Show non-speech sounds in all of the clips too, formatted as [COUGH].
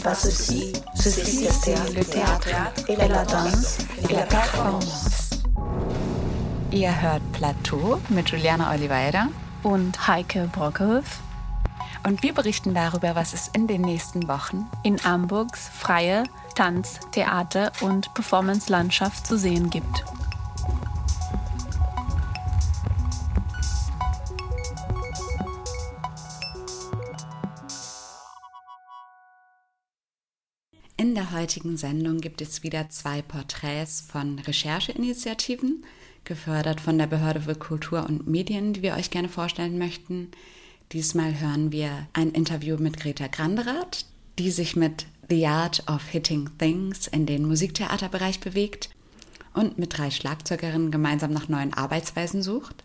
Ceci n'est pas ceci, c'est le théâtre et la danse et la performance. Ihr hört Plateau mit Juliana Oliveira und Heike Brockhoff. Und wir berichten darüber, was es in den nächsten Wochen in Hamburgs freie Tanz-, Theater- und Performance-Landschaft zu sehen gibt. Heutigen Sendung gibt es wieder zwei Porträts von Rechercheinitiativen, gefördert von der Behörde für Kultur und Medien, die wir euch gerne vorstellen möchten. Diesmal hören wir ein Interview mit Greta Granderath, die sich mit The Art of Hitting Things in den Musiktheaterbereich bewegt und mit drei Schlagzeugerinnen gemeinsam nach neuen Arbeitsweisen sucht.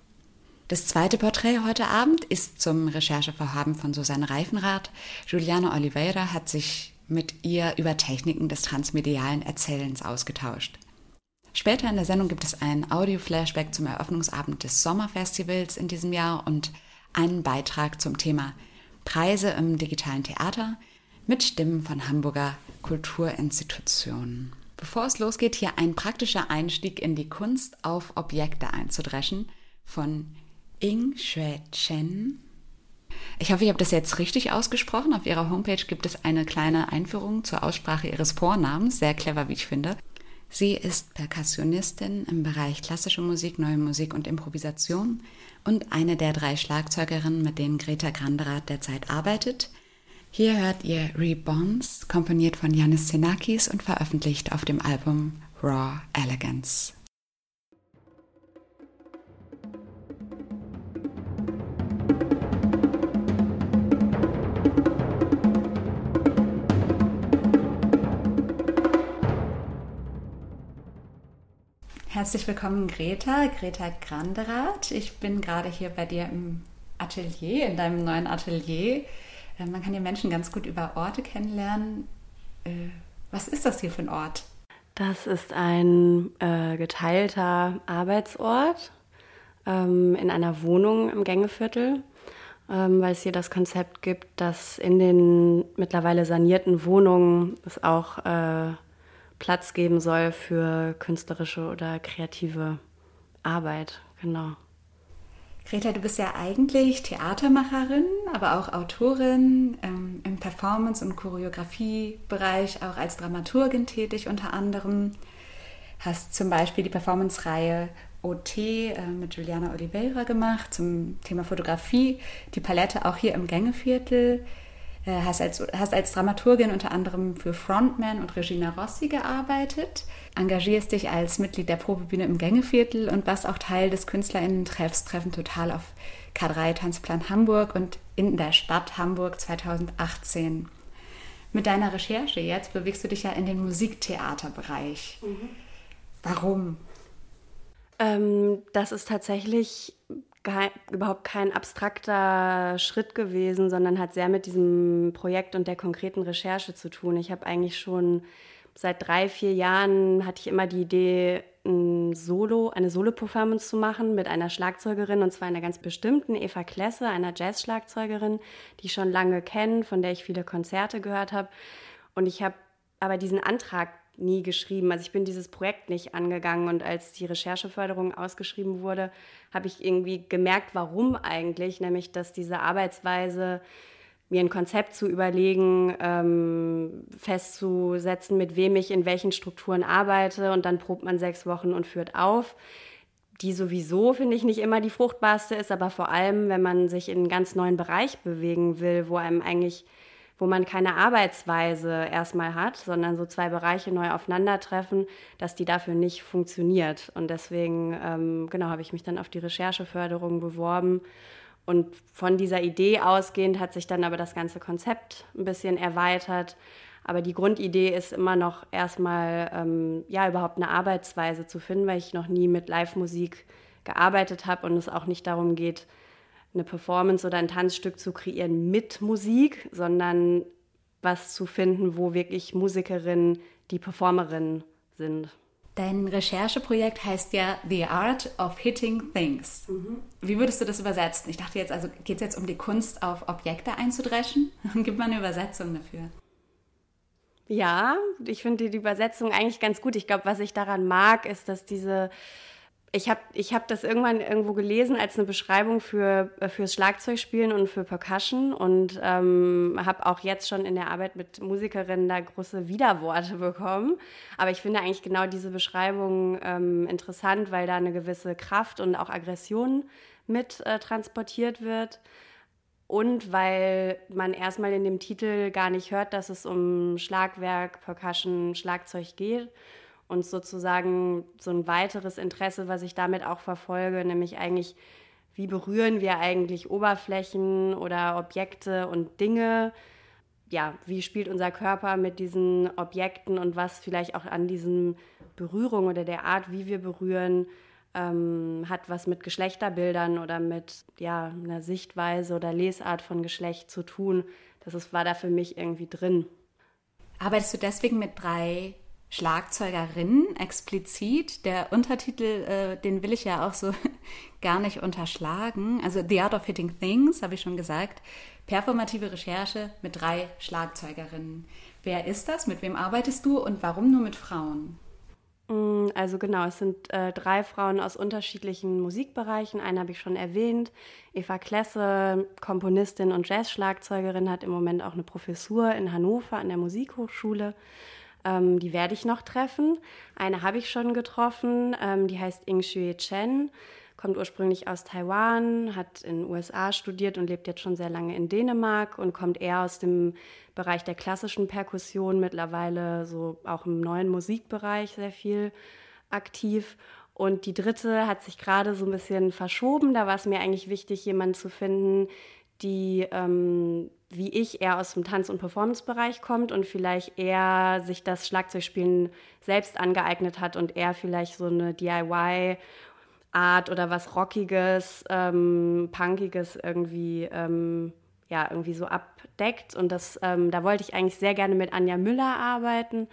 Das zweite Porträt heute Abend ist zum Recherchevorhaben von Susanne Reifenrath. Juliana Oliveira hat sich mit ihr über Techniken des transmedialen Erzählens ausgetauscht. Später in der Sendung gibt es ein Audio-Flashback zum Eröffnungsabend des Sommerfestivals in diesem Jahr und einen Beitrag zum Thema Preise im digitalen Theater mit Stimmen von Hamburger Kulturinstitutionen. Bevor es losgeht, hier ein praktischer Einstieg in die Kunst auf Objekte einzudreschen von Ing Shue Chen ich hoffe, ich habe das jetzt richtig ausgesprochen. Auf Ihrer Homepage gibt es eine kleine Einführung zur Aussprache Ihres Vornamens. Sehr clever, wie ich finde. Sie ist Perkussionistin im Bereich klassische Musik, neue Musik und Improvisation und eine der drei Schlagzeugerinnen, mit denen Greta Granderath derzeit arbeitet. Hier hört ihr Reborns, komponiert von Janis Xenakis und veröffentlicht auf dem Album Raw Elegance. Herzlich willkommen, Greta, Greta Granderath. Ich bin gerade hier bei dir im Atelier, in deinem neuen Atelier. Äh, man kann die Menschen ganz gut über Orte kennenlernen. Äh, was ist das hier für ein Ort? Das ist ein äh, geteilter Arbeitsort ähm, in einer Wohnung im Gängeviertel, ähm, weil es hier das Konzept gibt, dass in den mittlerweile sanierten Wohnungen es auch äh, Platz geben soll für künstlerische oder kreative Arbeit. Genau. Greta, du bist ja eigentlich Theatermacherin, aber auch Autorin ähm, im Performance- und Choreografiebereich, auch als Dramaturgin tätig unter anderem. Hast zum Beispiel die Performance-Reihe OT äh, mit Juliana Oliveira gemacht zum Thema Fotografie, die Palette auch hier im Gängeviertel hast als, hast als Dramaturgin unter anderem für Frontman und Regina Rossi gearbeitet, engagierst dich als Mitglied der Probebühne im Gängeviertel und warst auch Teil des KünstlerInnen-Treffs Treffen Total auf K3 Tanzplan Hamburg und in der Stadt Hamburg 2018. Mit deiner Recherche jetzt bewegst du dich ja in den Musiktheaterbereich. Mhm. Warum? Ähm, das ist tatsächlich kein, überhaupt kein abstrakter Schritt gewesen, sondern hat sehr mit diesem Projekt und der konkreten Recherche zu tun. Ich habe eigentlich schon seit drei, vier Jahren hatte ich immer die Idee, ein Solo, eine Solo-Performance zu machen mit einer Schlagzeugerin und zwar einer ganz bestimmten, Eva Klesse, einer Jazz-Schlagzeugerin, die ich schon lange kenne, von der ich viele Konzerte gehört habe. Und ich habe aber diesen Antrag nie geschrieben. Also ich bin dieses Projekt nicht angegangen und als die Rechercheförderung ausgeschrieben wurde, habe ich irgendwie gemerkt, warum eigentlich, nämlich dass diese Arbeitsweise mir ein Konzept zu überlegen, ähm, festzusetzen, mit wem ich in welchen Strukturen arbeite und dann probt man sechs Wochen und führt auf. Die sowieso, finde ich, nicht immer die fruchtbarste ist, aber vor allem, wenn man sich in einen ganz neuen Bereich bewegen will, wo einem eigentlich wo man keine Arbeitsweise erstmal hat, sondern so zwei Bereiche neu aufeinandertreffen, dass die dafür nicht funktioniert. Und deswegen, ähm, genau, habe ich mich dann auf die Rechercheförderung beworben. Und von dieser Idee ausgehend hat sich dann aber das ganze Konzept ein bisschen erweitert. Aber die Grundidee ist immer noch erstmal, ähm, ja, überhaupt eine Arbeitsweise zu finden, weil ich noch nie mit Live-Musik gearbeitet habe und es auch nicht darum geht, eine Performance oder ein Tanzstück zu kreieren mit Musik, sondern was zu finden, wo wirklich Musikerinnen die Performerinnen sind. Dein Rechercheprojekt heißt ja The Art of Hitting Things. Mhm. Wie würdest du das übersetzen? Ich dachte jetzt, also geht es jetzt um die Kunst, auf Objekte einzudreschen? [LAUGHS] Gib mal eine Übersetzung dafür. Ja, ich finde die Übersetzung eigentlich ganz gut. Ich glaube, was ich daran mag, ist, dass diese ich habe ich hab das irgendwann irgendwo gelesen als eine Beschreibung für, äh, fürs Schlagzeugspielen und für Percussion und ähm, habe auch jetzt schon in der Arbeit mit Musikerinnen da große Widerworte bekommen. Aber ich finde eigentlich genau diese Beschreibung ähm, interessant, weil da eine gewisse Kraft und auch Aggression mit äh, transportiert wird. Und weil man erstmal in dem Titel gar nicht hört, dass es um Schlagwerk, Percussion, Schlagzeug geht und sozusagen so ein weiteres Interesse, was ich damit auch verfolge, nämlich eigentlich, wie berühren wir eigentlich Oberflächen oder Objekte und Dinge? Ja, wie spielt unser Körper mit diesen Objekten und was vielleicht auch an diesen Berührungen oder der Art, wie wir berühren, ähm, hat was mit Geschlechterbildern oder mit ja, einer Sichtweise oder Lesart von Geschlecht zu tun. Das ist, war da für mich irgendwie drin. Arbeitest du deswegen mit drei Schlagzeugerin explizit. Der Untertitel, äh, den will ich ja auch so [LAUGHS] gar nicht unterschlagen. Also The Art of Hitting Things, habe ich schon gesagt. Performative Recherche mit drei Schlagzeugerinnen. Wer ist das? Mit wem arbeitest du und warum nur mit Frauen? Mm, also genau, es sind äh, drei Frauen aus unterschiedlichen Musikbereichen. Eine habe ich schon erwähnt. Eva Klesse, Komponistin und Jazzschlagzeugerin, hat im Moment auch eine Professur in Hannover an der Musikhochschule. Ähm, die werde ich noch treffen. Eine habe ich schon getroffen, ähm, die heißt Ing Xue Chen, kommt ursprünglich aus Taiwan, hat in den USA studiert und lebt jetzt schon sehr lange in Dänemark und kommt eher aus dem Bereich der klassischen Perkussion, mittlerweile so auch im neuen Musikbereich sehr viel aktiv. Und die dritte hat sich gerade so ein bisschen verschoben. Da war es mir eigentlich wichtig, jemanden zu finden, die ähm, wie ich eher aus dem Tanz- und Performance-Bereich kommt und vielleicht eher sich das Schlagzeugspielen selbst angeeignet hat und eher vielleicht so eine DIY-Art oder was Rockiges, ähm, Punkiges irgendwie, ähm, ja, irgendwie so abdeckt. Und das, ähm, da wollte ich eigentlich sehr gerne mit Anja Müller arbeiten.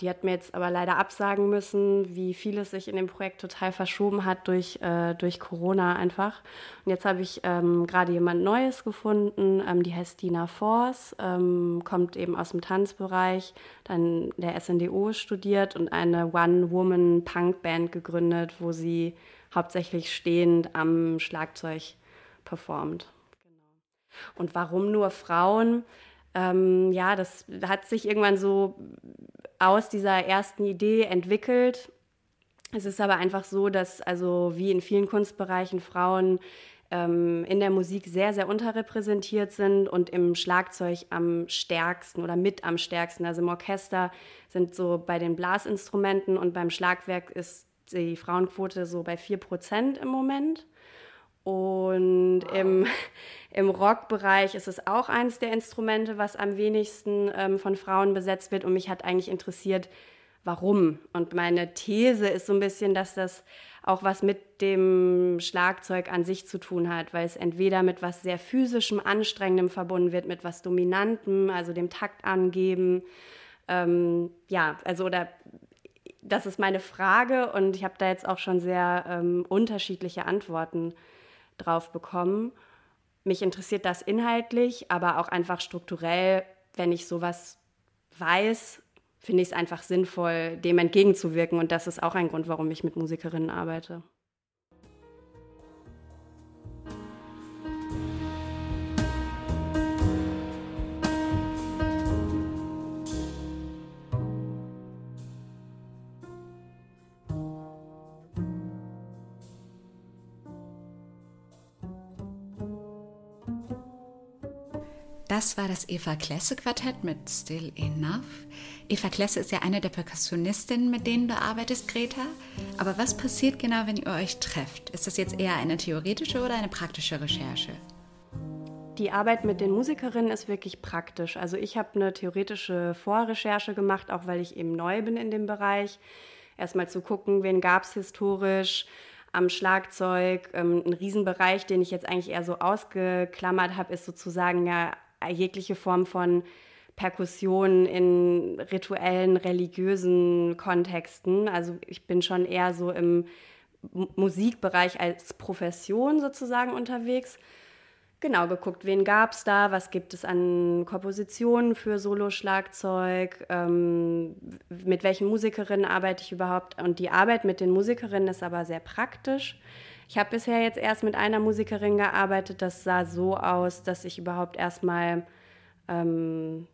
Die hat mir jetzt aber leider absagen müssen, wie vieles sich in dem Projekt total verschoben hat durch, äh, durch Corona einfach. Und jetzt habe ich ähm, gerade jemand Neues gefunden, ähm, die heißt Dina Force, ähm, kommt eben aus dem Tanzbereich, dann der SNDO studiert und eine One-Woman-Punk-Band gegründet, wo sie hauptsächlich stehend am Schlagzeug performt. Und warum nur Frauen? Ähm, ja, das hat sich irgendwann so aus dieser ersten Idee entwickelt. Es ist aber einfach so, dass also wie in vielen Kunstbereichen Frauen ähm, in der Musik sehr, sehr unterrepräsentiert sind und im Schlagzeug am stärksten oder mit am stärksten. Also im Orchester sind so bei den Blasinstrumenten und beim Schlagwerk ist die Frauenquote so bei 4% im Moment. Und wow. im, [LAUGHS] im Rockbereich ist es auch eines der Instrumente, was am wenigsten ähm, von Frauen besetzt wird. Und mich hat eigentlich interessiert, warum. Und meine These ist so ein bisschen, dass das auch was mit dem Schlagzeug an sich zu tun hat, weil es entweder mit was sehr physischem, anstrengendem verbunden wird, mit was Dominantem, also dem Takt angeben. Ähm, ja, also oder das ist meine Frage und ich habe da jetzt auch schon sehr ähm, unterschiedliche Antworten drauf bekommen. Mich interessiert das inhaltlich, aber auch einfach strukturell, wenn ich sowas weiß, finde ich es einfach sinnvoll, dem entgegenzuwirken. Und das ist auch ein Grund, warum ich mit Musikerinnen arbeite. Das war das Eva Klesse Quartett mit Still Enough. Eva Klesse ist ja eine der Perkussionistinnen, mit denen du arbeitest, Greta. Aber was passiert genau, wenn ihr euch trefft? Ist das jetzt eher eine theoretische oder eine praktische Recherche? Die Arbeit mit den Musikerinnen ist wirklich praktisch. Also ich habe eine theoretische Vorrecherche gemacht, auch weil ich eben neu bin in dem Bereich. Erstmal zu gucken, wen gab es historisch, am Schlagzeug. Ähm, ein Riesenbereich, den ich jetzt eigentlich eher so ausgeklammert habe, ist sozusagen ja jegliche Form von Perkussion in rituellen, religiösen Kontexten. Also ich bin schon eher so im Musikbereich als Profession sozusagen unterwegs. genau geguckt, wen gab es da, was gibt es an Kompositionen für Solo-Schlagzeug, ähm, mit welchen Musikerinnen arbeite ich überhaupt. Und die Arbeit mit den Musikerinnen ist aber sehr praktisch. Ich habe bisher jetzt erst mit einer Musikerin gearbeitet, das sah so aus, dass ich überhaupt erstmal ähm,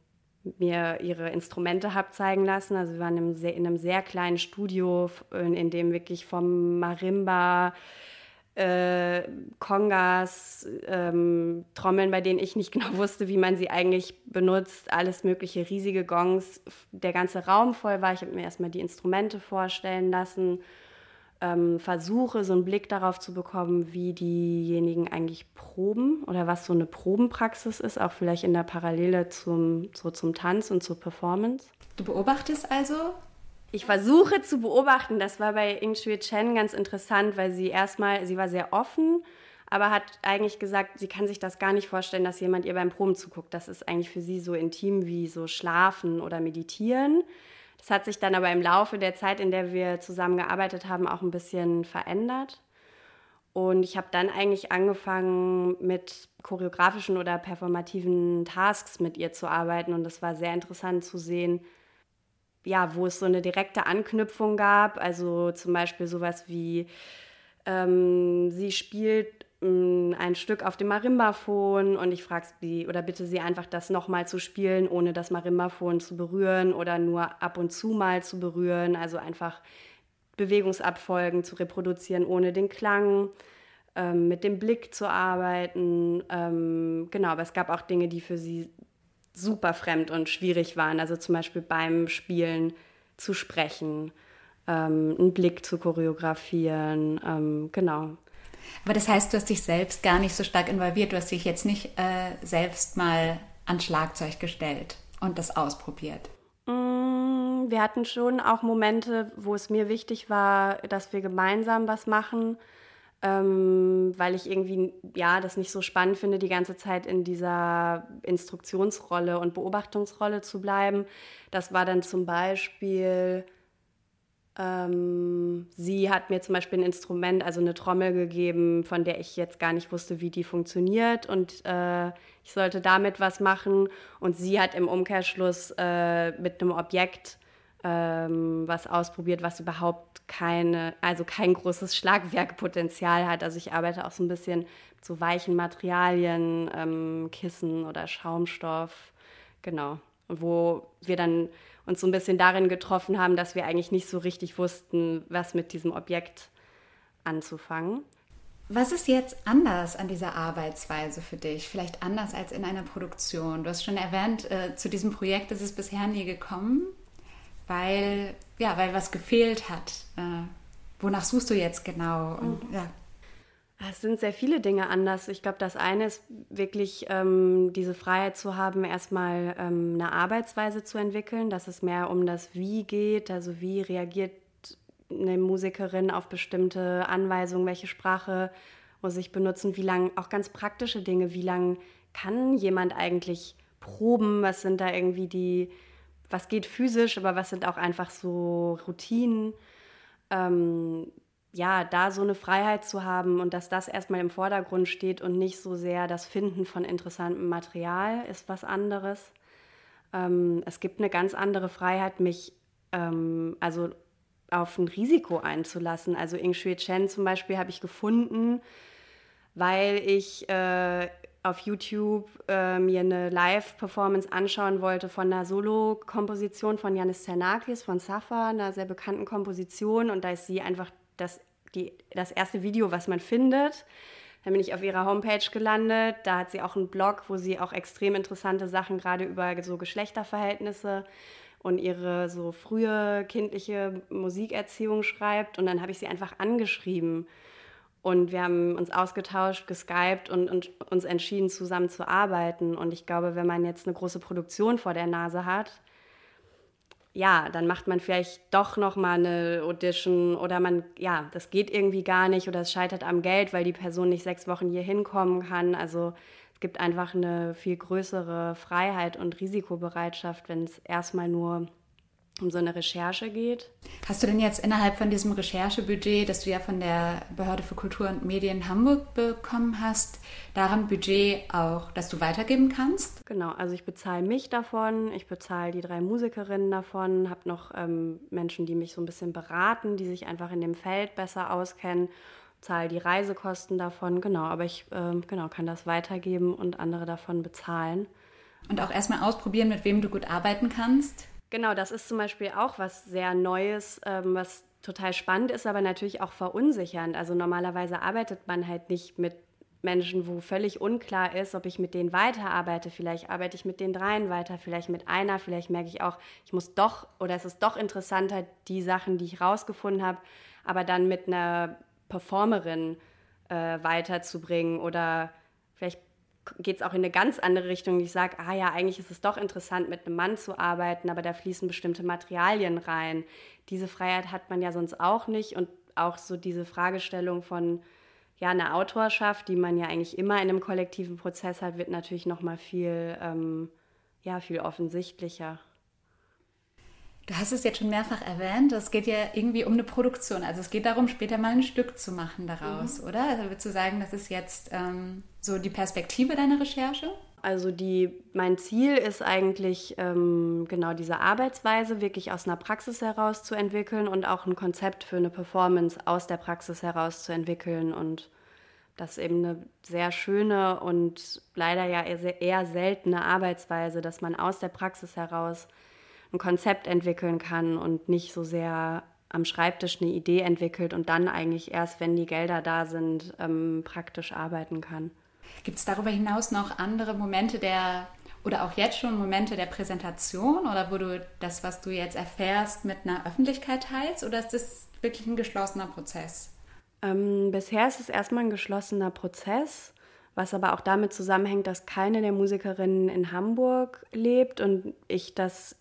mir ihre Instrumente habe zeigen lassen. Also wir waren in einem sehr, in einem sehr kleinen Studio, in, in dem wirklich vom Marimba äh, Kongas, ähm, Trommeln, bei denen ich nicht [LAUGHS] genau wusste, wie man sie eigentlich benutzt, alles mögliche, riesige Gongs, der ganze Raum voll war. Ich habe mir erstmal die Instrumente vorstellen lassen, ähm, versuche so einen Blick darauf zu bekommen, wie diejenigen eigentlich proben oder was so eine Probenpraxis ist, auch vielleicht in der Parallele zum, so zum Tanz und zur Performance. Du beobachtest also ich versuche zu beobachten, das war bei Ing Shui Chen ganz interessant, weil sie erstmal, sie war sehr offen, aber hat eigentlich gesagt, sie kann sich das gar nicht vorstellen, dass jemand ihr beim Proben zuguckt. Das ist eigentlich für sie so intim wie so Schlafen oder Meditieren. Das hat sich dann aber im Laufe der Zeit, in der wir zusammen gearbeitet haben, auch ein bisschen verändert. Und ich habe dann eigentlich angefangen, mit choreografischen oder performativen Tasks mit ihr zu arbeiten. Und das war sehr interessant zu sehen, ja, wo es so eine direkte Anknüpfung gab. Also zum Beispiel sowas wie, ähm, sie spielt ein Stück auf dem Marimbaphon und ich frage sie oder bitte sie einfach, das nochmal zu spielen, ohne das Marimbaphon zu berühren oder nur ab und zu mal zu berühren. Also einfach Bewegungsabfolgen zu reproduzieren ohne den Klang. Ähm, mit dem Blick zu arbeiten. Ähm, genau, aber es gab auch Dinge, die für sie super fremd und schwierig waren. Also zum Beispiel beim Spielen zu sprechen, ähm, einen Blick zu choreografieren, ähm, genau. Aber das heißt, du hast dich selbst gar nicht so stark involviert. Du hast dich jetzt nicht äh, selbst mal an Schlagzeug gestellt und das ausprobiert. Mm, wir hatten schon auch Momente, wo es mir wichtig war, dass wir gemeinsam was machen ähm, weil ich irgendwie ja das nicht so spannend finde, die ganze Zeit in dieser Instruktionsrolle und Beobachtungsrolle zu bleiben. Das war dann zum Beispiel, ähm, sie hat mir zum Beispiel ein Instrument, also eine Trommel gegeben, von der ich jetzt gar nicht wusste, wie die funktioniert und äh, ich sollte damit was machen und sie hat im Umkehrschluss äh, mit einem Objekt ähm, was ausprobiert, was überhaupt keine, also kein großes Schlagwerkpotenzial hat. Also ich arbeite auch so ein bisschen mit so weichen Materialien, ähm, Kissen oder Schaumstoff, genau. Wo wir dann uns so ein bisschen darin getroffen haben, dass wir eigentlich nicht so richtig wussten, was mit diesem Objekt anzufangen. Was ist jetzt anders an dieser Arbeitsweise für dich? Vielleicht anders als in einer Produktion? Du hast schon erwähnt, äh, zu diesem Projekt ist es bisher nie gekommen weil, ja, weil was gefehlt hat. Äh, wonach suchst du jetzt genau? Und, mhm. ja. Es sind sehr viele Dinge anders. Ich glaube, das eine ist wirklich ähm, diese Freiheit zu haben, erstmal ähm, eine Arbeitsweise zu entwickeln, dass es mehr um das Wie geht, also wie reagiert eine Musikerin auf bestimmte Anweisungen, welche Sprache muss ich benutzen, wie lange, auch ganz praktische Dinge, wie lange kann jemand eigentlich proben, was sind da irgendwie die, was geht physisch, aber was sind auch einfach so Routinen. Ähm, ja, da so eine Freiheit zu haben und dass das erstmal im Vordergrund steht und nicht so sehr das Finden von interessantem Material ist was anderes. Ähm, es gibt eine ganz andere Freiheit, mich ähm, also auf ein Risiko einzulassen. Also Ing Shui Chen zum Beispiel habe ich gefunden, weil ich äh, auf YouTube äh, mir eine Live-Performance anschauen wollte von einer Solo-Komposition von Janis Zernakis von Safa, einer sehr bekannten Komposition. Und da ist sie einfach das, die, das erste Video, was man findet. Dann bin ich auf ihrer Homepage gelandet. Da hat sie auch einen Blog, wo sie auch extrem interessante Sachen gerade über so Geschlechterverhältnisse und ihre so frühe kindliche Musikerziehung schreibt. Und dann habe ich sie einfach angeschrieben und wir haben uns ausgetauscht, geskypt und, und, uns entschieden, zusammen zu arbeiten. Und ich glaube, wenn man jetzt eine große Produktion vor der Nase hat, ja, dann macht man vielleicht doch noch mal eine Audition oder man, ja, das geht irgendwie gar nicht oder es scheitert am Geld, weil die Person nicht sechs Wochen hier hinkommen kann. Also es gibt einfach eine viel größere Freiheit und Risikobereitschaft, wenn es erstmal nur um so eine Recherche geht. Hast du denn jetzt innerhalb von diesem Recherchebudget, das du ja von der Behörde für Kultur und Medien Hamburg bekommen hast, daran Budget auch, das du weitergeben kannst? Genau, also ich bezahle mich davon, ich bezahle die drei Musikerinnen davon, habe noch ähm, Menschen, die mich so ein bisschen beraten, die sich einfach in dem Feld besser auskennen, zahle die Reisekosten davon, genau, aber ich ähm, genau, kann das weitergeben und andere davon bezahlen. Und auch erstmal ausprobieren, mit wem du gut arbeiten kannst. Genau, das ist zum Beispiel auch was sehr Neues, ähm, was total spannend ist, aber natürlich auch verunsichernd. Also normalerweise arbeitet man halt nicht mit Menschen, wo völlig unklar ist, ob ich mit denen weiterarbeite. Vielleicht arbeite ich mit den dreien weiter, vielleicht mit einer, vielleicht merke ich auch, ich muss doch oder es ist doch interessanter, die Sachen, die ich rausgefunden habe, aber dann mit einer Performerin äh, weiterzubringen oder vielleicht geht es auch in eine ganz andere Richtung. Ich sage, ah ja, eigentlich ist es doch interessant, mit einem Mann zu arbeiten, aber da fließen bestimmte Materialien rein. Diese Freiheit hat man ja sonst auch nicht. Und auch so diese Fragestellung von ja, einer Autorschaft, die man ja eigentlich immer in einem kollektiven Prozess hat, wird natürlich noch mal viel, ähm, ja, viel offensichtlicher. Du hast es jetzt schon mehrfach erwähnt, es geht ja irgendwie um eine Produktion. Also es geht darum, später mal ein Stück zu machen daraus, mhm. oder? Also würdest du sagen, das ist jetzt ähm, so die Perspektive deiner Recherche? Also die, mein Ziel ist eigentlich ähm, genau diese Arbeitsweise wirklich aus einer Praxis heraus zu entwickeln und auch ein Konzept für eine Performance aus der Praxis heraus zu entwickeln und das ist eben eine sehr schöne und leider ja eher, eher seltene Arbeitsweise, dass man aus der Praxis heraus ein Konzept entwickeln kann und nicht so sehr am Schreibtisch eine Idee entwickelt und dann eigentlich erst, wenn die Gelder da sind, ähm, praktisch arbeiten kann. Gibt es darüber hinaus noch andere Momente der oder auch jetzt schon Momente der Präsentation oder wo du das, was du jetzt erfährst, mit einer Öffentlichkeit teilst oder ist das wirklich ein geschlossener Prozess? Ähm, bisher ist es erstmal ein geschlossener Prozess, was aber auch damit zusammenhängt, dass keine der Musikerinnen in Hamburg lebt und ich das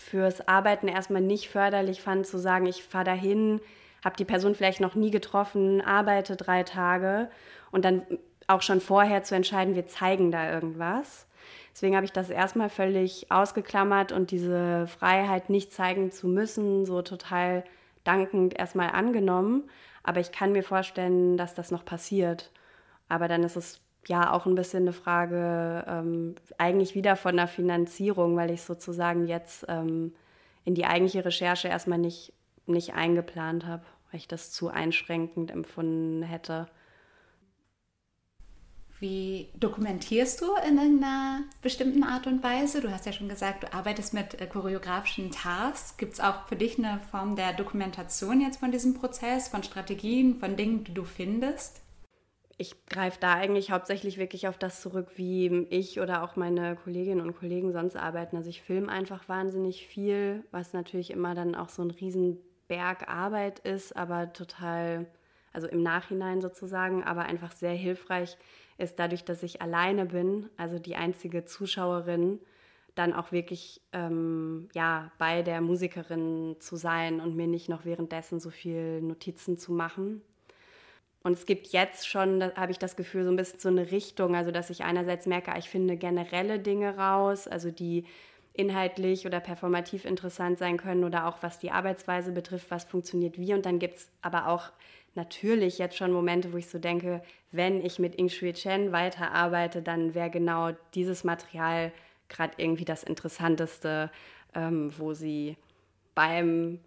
fürs Arbeiten erstmal nicht förderlich fand, zu sagen, ich fahre dahin, habe die Person vielleicht noch nie getroffen, arbeite drei Tage und dann auch schon vorher zu entscheiden, wir zeigen da irgendwas. Deswegen habe ich das erstmal völlig ausgeklammert und diese Freiheit nicht zeigen zu müssen, so total dankend erstmal angenommen. Aber ich kann mir vorstellen, dass das noch passiert. Aber dann ist es ja auch ein bisschen eine Frage ähm, eigentlich wieder von der Finanzierung, weil ich sozusagen jetzt ähm, in die eigentliche Recherche erstmal nicht, nicht eingeplant habe, weil ich das zu einschränkend empfunden hätte. Wie dokumentierst du in irgendeiner bestimmten Art und Weise? Du hast ja schon gesagt, du arbeitest mit äh, choreografischen Tasks. Gibt es auch für dich eine Form der Dokumentation jetzt von diesem Prozess, von Strategien, von Dingen, die du findest? Ich greife da eigentlich hauptsächlich wirklich auf das zurück, wie ich oder auch meine Kolleginnen und Kollegen sonst arbeiten. Also ich filme einfach wahnsinnig viel, was natürlich immer dann auch so ein Riesenberg Arbeit ist, aber total, also im Nachhinein sozusagen, aber einfach sehr hilfreich ist dadurch, dass ich alleine bin, also die einzige Zuschauerin, dann auch wirklich ähm, ja, bei der Musikerin zu sein und mir nicht noch währenddessen so viel Notizen zu machen. Und es gibt jetzt schon, habe ich das Gefühl, so ein bisschen so eine Richtung, also dass ich einerseits merke, ich finde generelle Dinge raus, also die inhaltlich oder performativ interessant sein können oder auch was die Arbeitsweise betrifft, was funktioniert wie. Und dann gibt es aber auch natürlich jetzt schon Momente, wo ich so denke, wenn ich mit Ing Shui Chen weiterarbeite, dann wäre genau dieses Material gerade irgendwie das Interessanteste, ähm, wo sie beim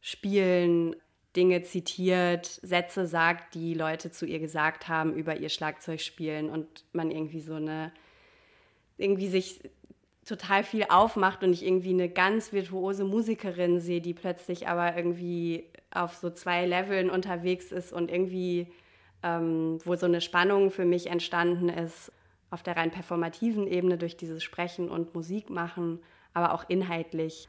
Spielen Dinge zitiert, Sätze sagt, die Leute zu ihr gesagt haben über ihr Schlagzeugspielen und man irgendwie so eine, irgendwie sich total viel aufmacht und ich irgendwie eine ganz virtuose Musikerin sehe, die plötzlich aber irgendwie auf so zwei Leveln unterwegs ist und irgendwie, ähm, wo so eine Spannung für mich entstanden ist, auf der rein performativen Ebene durch dieses Sprechen und Musik machen, aber auch inhaltlich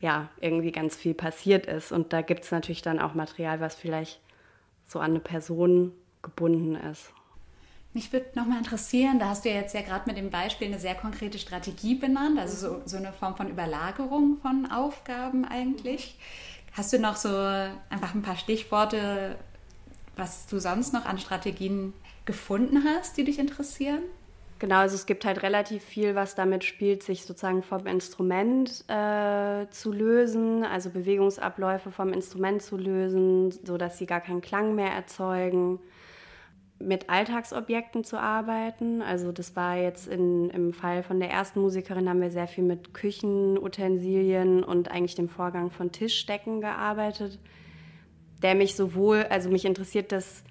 ja, irgendwie ganz viel passiert ist. Und da gibt es natürlich dann auch Material, was vielleicht so an eine Person gebunden ist. Mich würde nochmal interessieren, da hast du ja jetzt ja gerade mit dem Beispiel eine sehr konkrete Strategie benannt, also so, so eine Form von Überlagerung von Aufgaben eigentlich. Hast du noch so einfach ein paar Stichworte, was du sonst noch an Strategien gefunden hast, die dich interessieren? Genau, also es gibt halt relativ viel, was damit spielt, sich sozusagen vom Instrument äh, zu lösen, also Bewegungsabläufe vom Instrument zu lösen, sodass sie gar keinen Klang mehr erzeugen mit Alltagsobjekten zu arbeiten. Also das war jetzt in, im Fall von der ersten Musikerin haben wir sehr viel mit Küchenutensilien und eigentlich dem Vorgang von Tischdecken gearbeitet, der mich sowohl, also mich interessiert dass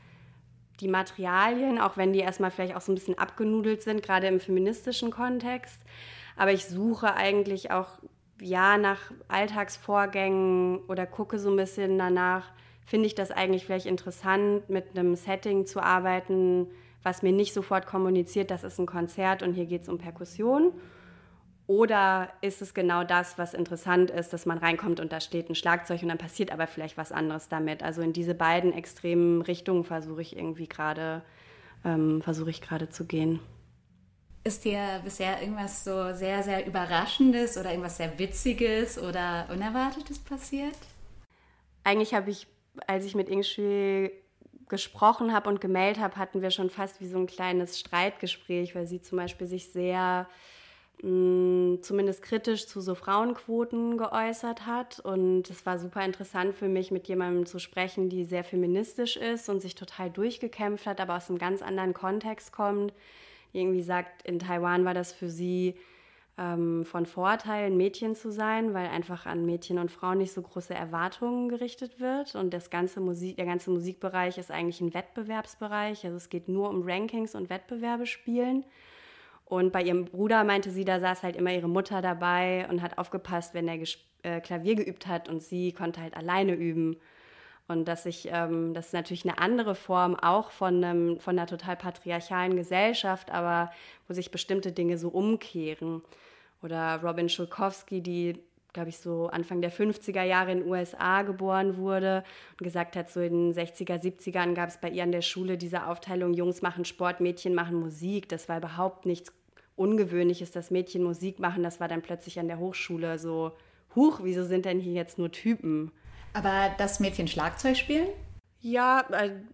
die Materialien, auch wenn die erstmal vielleicht auch so ein bisschen abgenudelt sind, gerade im feministischen Kontext. Aber ich suche eigentlich auch ja nach Alltagsvorgängen oder gucke so ein bisschen danach, finde ich das eigentlich vielleicht interessant, mit einem Setting zu arbeiten, was mir nicht sofort kommuniziert, das ist ein Konzert und hier geht es um Perkussion. Oder ist es genau das, was interessant ist, dass man reinkommt und da steht ein Schlagzeug und dann passiert aber vielleicht was anderes damit. Also in diese beiden extremen Richtungen versuche ich irgendwie gerade ähm, versuche ich gerade zu gehen. Ist dir bisher irgendwas so sehr, sehr Überraschendes oder irgendwas sehr Witziges oder Unerwartetes passiert? Eigentlich habe ich als ich mit Ingschui gesprochen habe und gemeldet habe, hatten wir schon fast wie so ein kleines Streitgespräch, weil sie zum Beispiel sich sehr zumindest kritisch zu so Frauenquoten geäußert hat. Und es war super interessant für mich, mit jemandem zu sprechen, die sehr feministisch ist und sich total durchgekämpft hat, aber aus einem ganz anderen Kontext kommt. Irgendwie sagt, in Taiwan war das für sie ähm, von Vorteil, ein Mädchen zu sein, weil einfach an Mädchen und Frauen nicht so große Erwartungen gerichtet wird. Und das ganze Musik, der ganze Musikbereich ist eigentlich ein Wettbewerbsbereich. Also es geht nur um Rankings und Wettbewerbe spielen. Und bei ihrem Bruder meinte sie, da saß halt immer ihre Mutter dabei und hat aufgepasst, wenn er äh, Klavier geübt hat und sie konnte halt alleine üben. Und dass ich, ähm, das ist natürlich eine andere Form auch von, einem, von einer total patriarchalen Gesellschaft, aber wo sich bestimmte Dinge so umkehren. Oder Robin Schulkowski, die, glaube ich, so Anfang der 50er Jahre in den USA geboren wurde und gesagt hat, so in den 60er, 70ern gab es bei ihr an der Schule diese Aufteilung, Jungs machen Sport, Mädchen machen Musik. Das war überhaupt nichts Ungewöhnliches, dass Mädchen Musik machen. Das war dann plötzlich an der Hochschule so, huch, wieso sind denn hier jetzt nur Typen? Aber das Mädchen Schlagzeug spielen? Ja,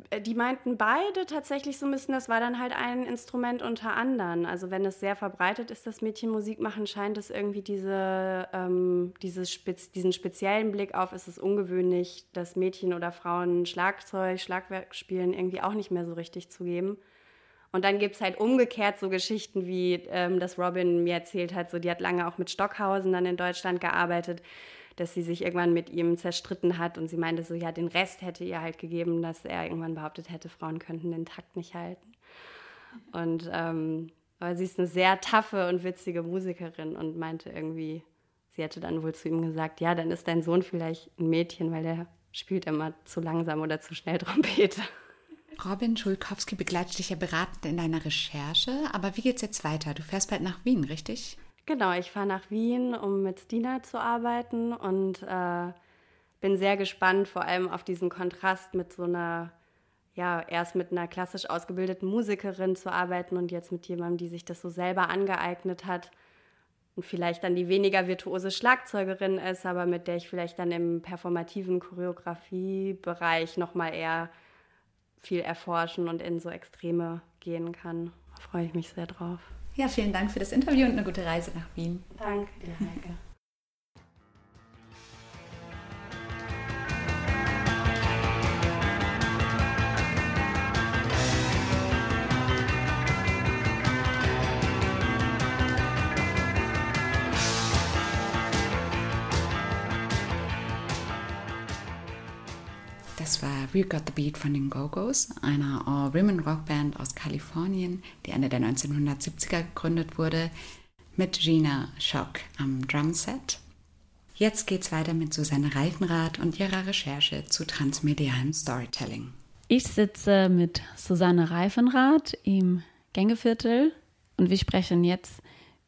äh, die meinten beide tatsächlich so ein bisschen, das war dann halt ein Instrument unter anderen. Also wenn es sehr verbreitet ist, dass Mädchen Musik machen, scheint es irgendwie diese, ähm, Spez diesen speziellen Blick auf, ist es ungewöhnlich, dass Mädchen oder Frauen Schlagzeug, Schlagwerk spielen, irgendwie auch nicht mehr so richtig zu geben. Und dann gibt es halt umgekehrt so Geschichten, wie ähm, das Robin mir erzählt hat, so die hat lange auch mit Stockhausen dann in Deutschland gearbeitet dass sie sich irgendwann mit ihm zerstritten hat und sie meinte so, ja, den Rest hätte ihr halt gegeben, dass er irgendwann behauptet hätte, Frauen könnten den Takt nicht halten. Und ähm, aber sie ist eine sehr taffe und witzige Musikerin und meinte irgendwie, sie hätte dann wohl zu ihm gesagt, ja, dann ist dein Sohn vielleicht ein Mädchen, weil der spielt immer zu langsam oder zu schnell Trompete. Robin Schulkowski begleitet dich ja beratend in deiner Recherche, aber wie geht's jetzt weiter? Du fährst bald nach Wien, richtig? Genau, ich fahre nach Wien, um mit Stina zu arbeiten und äh, bin sehr gespannt, vor allem auf diesen Kontrast mit so einer, ja, erst mit einer klassisch ausgebildeten Musikerin zu arbeiten und jetzt mit jemandem, die sich das so selber angeeignet hat und vielleicht dann die weniger virtuose Schlagzeugerin ist, aber mit der ich vielleicht dann im performativen Choreografiebereich nochmal eher viel erforschen und in so Extreme gehen kann. Da freue ich mich sehr drauf. Ja, vielen Dank für das Interview und eine gute Reise nach Wien. Danke dir, Heike. Das war We Got the Beat von den Go-Go's, einer All-Women-Rockband aus Kalifornien, die Ende der 1970er gegründet wurde, mit Gina Schock am Drumset. Jetzt geht's weiter mit Susanne Reifenrath und ihrer Recherche zu transmedialem Storytelling. Ich sitze mit Susanne Reifenrath im Gängeviertel und wir sprechen jetzt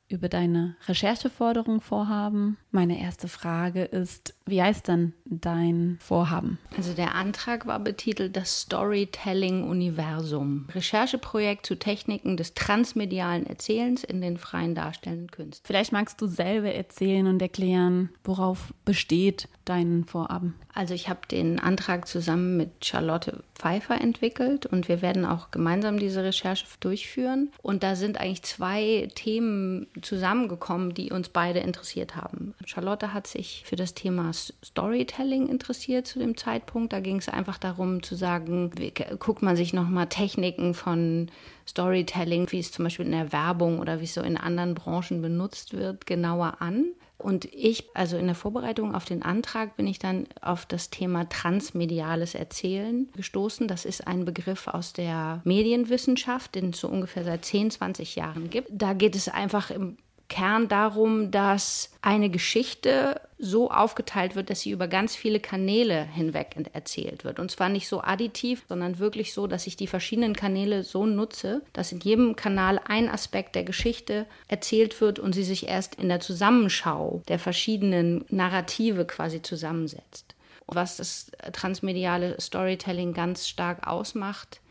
über deine Rechercheforderung vorhaben. Meine erste Frage ist, wie heißt denn dein Vorhaben? Also der Antrag war betitelt das Storytelling-Universum. Rechercheprojekt zu Techniken des transmedialen Erzählens in den freien darstellenden Künsten. Vielleicht magst du selber erzählen und erklären, worauf besteht dein Vorhaben. Also ich habe den Antrag zusammen mit Charlotte Pfeiffer entwickelt und wir werden auch gemeinsam diese Recherche durchführen. Und da sind eigentlich zwei Themen zusammengekommen, die uns beide interessiert haben. Charlotte hat sich für das Thema Storytelling interessiert zu dem Zeitpunkt. Da ging es einfach darum zu sagen, wie, guckt man sich nochmal Techniken von Storytelling, wie es zum Beispiel in der Werbung oder wie es so in anderen Branchen benutzt wird, genauer an. Und ich, also in der Vorbereitung auf den Antrag, bin ich dann auf das Thema transmediales Erzählen gestoßen. Das ist ein Begriff aus der Medienwissenschaft, den es so ungefähr seit 10, 20 Jahren gibt. Da geht es einfach im Kern darum, dass eine Geschichte so aufgeteilt wird, dass sie über ganz viele Kanäle hinweg erzählt wird. Und zwar nicht so additiv, sondern wirklich so, dass ich die verschiedenen Kanäle so nutze, dass in jedem Kanal ein Aspekt der Geschichte erzählt wird und sie sich erst in der Zusammenschau der verschiedenen Narrative quasi zusammensetzt. Was das transmediale Storytelling ganz stark ausmacht,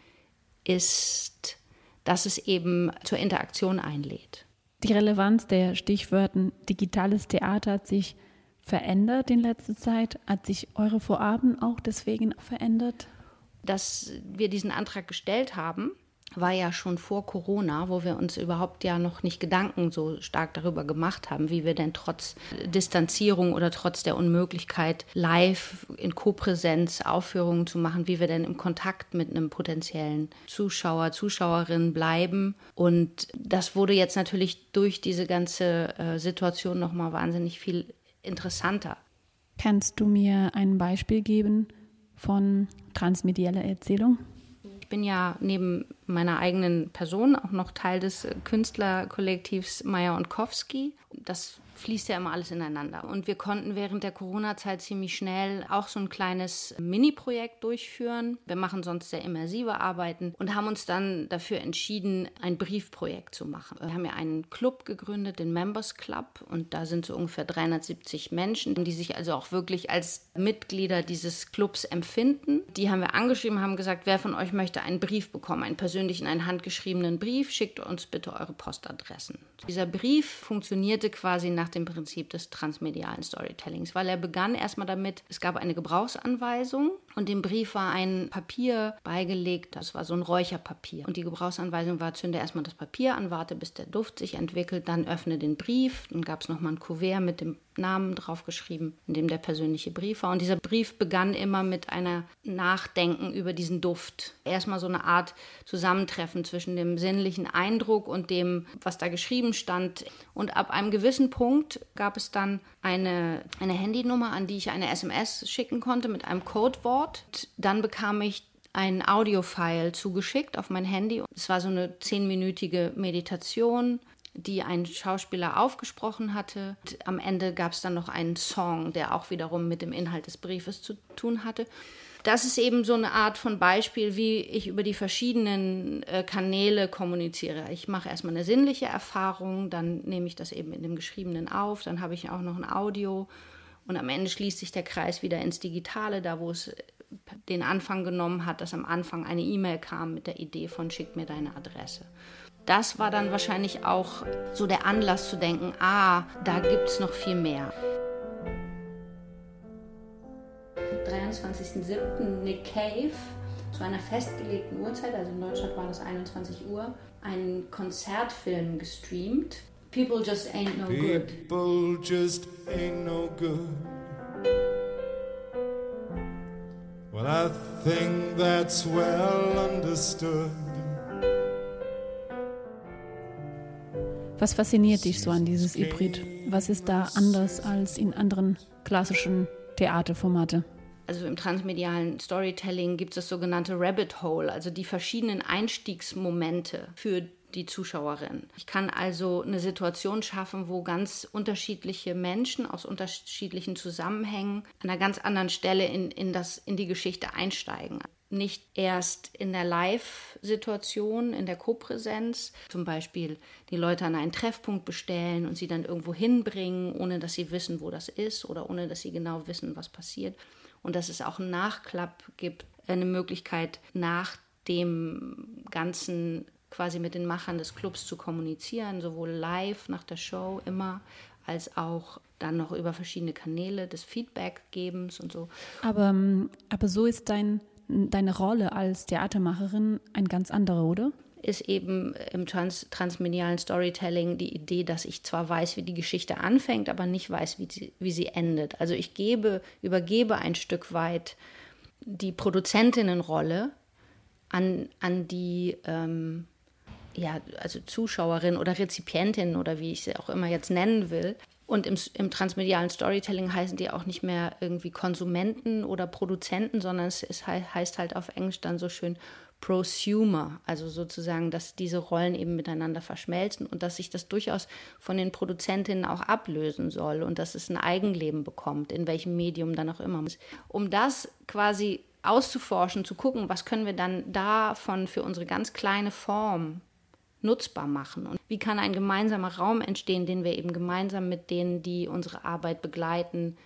ist, dass es eben zur Interaktion einlädt. Die Relevanz der Stichwörter digitales Theater hat sich verändert in letzter Zeit? Hat sich eure Vorabend auch deswegen verändert? Dass wir diesen Antrag gestellt haben, war ja schon vor Corona, wo wir uns überhaupt ja noch nicht Gedanken so stark darüber gemacht haben, wie wir denn trotz Distanzierung oder trotz der Unmöglichkeit, live in Kopräsenz Aufführungen zu machen, wie wir denn im Kontakt mit einem potenziellen Zuschauer, Zuschauerin bleiben. Und das wurde jetzt natürlich durch diese ganze äh, Situation nochmal wahnsinnig viel interessanter. Kannst du mir ein Beispiel geben von transmedieller Erzählung? Ich bin ja neben meiner eigenen Person auch noch Teil des Künstlerkollektivs Meyer und Kowski. Das fließt ja immer alles ineinander. Und wir konnten während der Corona-Zeit ziemlich schnell auch so ein kleines Mini-Projekt durchführen. Wir machen sonst sehr immersive Arbeiten und haben uns dann dafür entschieden, ein Briefprojekt zu machen. Wir haben ja einen Club gegründet, den Members Club, und da sind so ungefähr 370 Menschen, die sich also auch wirklich als Mitglieder dieses Clubs empfinden. Die haben wir angeschrieben, haben gesagt, wer von euch möchte einen Brief bekommen, einen persönlichen, einen handgeschriebenen Brief, schickt uns bitte eure Postadressen. Dieser Brief funktionierte quasi nach dem Prinzip des transmedialen Storytellings, weil er begann erstmal damit, es gab eine Gebrauchsanweisung und dem Brief war ein Papier beigelegt, das war so ein Räucherpapier. Und die Gebrauchsanweisung war, zünde erstmal das Papier an, warte bis der Duft sich entwickelt, dann öffne den Brief. Dann gab es nochmal ein Kuvert mit dem Namen draufgeschrieben, in dem der persönliche Brief war. Und dieser Brief begann immer mit einer Nachdenken über diesen Duft. Erstmal so eine Art Zusammentreffen zwischen dem sinnlichen Eindruck und dem, was da geschrieben stand. Und ab einem gewissen Punkt gab es dann eine, eine Handynummer, an die ich eine SMS schicken konnte mit einem Codewort. Dann bekam ich ein Audiofile zugeschickt auf mein Handy. Es war so eine zehnminütige Meditation die ein Schauspieler aufgesprochen hatte. Am Ende gab es dann noch einen Song, der auch wiederum mit dem Inhalt des Briefes zu tun hatte. Das ist eben so eine Art von Beispiel, wie ich über die verschiedenen äh, Kanäle kommuniziere. Ich mache erstmal eine sinnliche Erfahrung, dann nehme ich das eben in dem Geschriebenen auf, dann habe ich auch noch ein Audio und am Ende schließt sich der Kreis wieder ins Digitale, da wo es den Anfang genommen hat, dass am Anfang eine E-Mail kam mit der Idee von schick mir deine Adresse das war dann wahrscheinlich auch so der Anlass zu denken, ah, da gibt es noch viel mehr. 23.07. Nick Cave zu einer festgelegten Uhrzeit, also in Deutschland war das 21 Uhr, einen Konzertfilm gestreamt. People just ain't no good. People just ain't no good. Well, I think that's well understood. Was fasziniert dich so an dieses Hybrid? Was ist da anders als in anderen klassischen Theaterformate? Also im transmedialen Storytelling gibt es das sogenannte Rabbit Hole, also die verschiedenen Einstiegsmomente für die Zuschauerin. Ich kann also eine Situation schaffen, wo ganz unterschiedliche Menschen aus unterschiedlichen Zusammenhängen an einer ganz anderen Stelle in, in, das, in die Geschichte einsteigen nicht erst in der Live-Situation, in der Kopräsenz, zum Beispiel die Leute an einen Treffpunkt bestellen und sie dann irgendwo hinbringen, ohne dass sie wissen, wo das ist oder ohne dass sie genau wissen, was passiert. Und dass es auch einen Nachklapp gibt, eine Möglichkeit nach dem Ganzen quasi mit den Machern des Clubs zu kommunizieren, sowohl live nach der Show immer, als auch dann noch über verschiedene Kanäle des Feedbackgebens und so. Aber, aber so ist dein deine Rolle als Theatermacherin ein ganz andere, oder? ist eben im trans transmedialen Storytelling die Idee, dass ich zwar weiß, wie die Geschichte anfängt, aber nicht weiß, wie sie, wie sie endet. Also ich gebe, übergebe ein Stück weit die Produzentinnenrolle an, an die ähm, ja, also Zuschauerin oder Rezipientin oder wie ich sie auch immer jetzt nennen will. Und im, im transmedialen Storytelling heißen die auch nicht mehr irgendwie Konsumenten oder Produzenten, sondern es, es heißt halt auf Englisch dann so schön Prosumer, also sozusagen, dass diese Rollen eben miteinander verschmelzen und dass sich das durchaus von den Produzentinnen auch ablösen soll und dass es ein Eigenleben bekommt, in welchem Medium dann auch immer. Um das quasi auszuforschen, zu gucken, was können wir dann davon für unsere ganz kleine Form nutzbar machen und wie kann ein gemeinsamer Raum entstehen, den wir eben gemeinsam mit denen, die unsere Arbeit begleiten,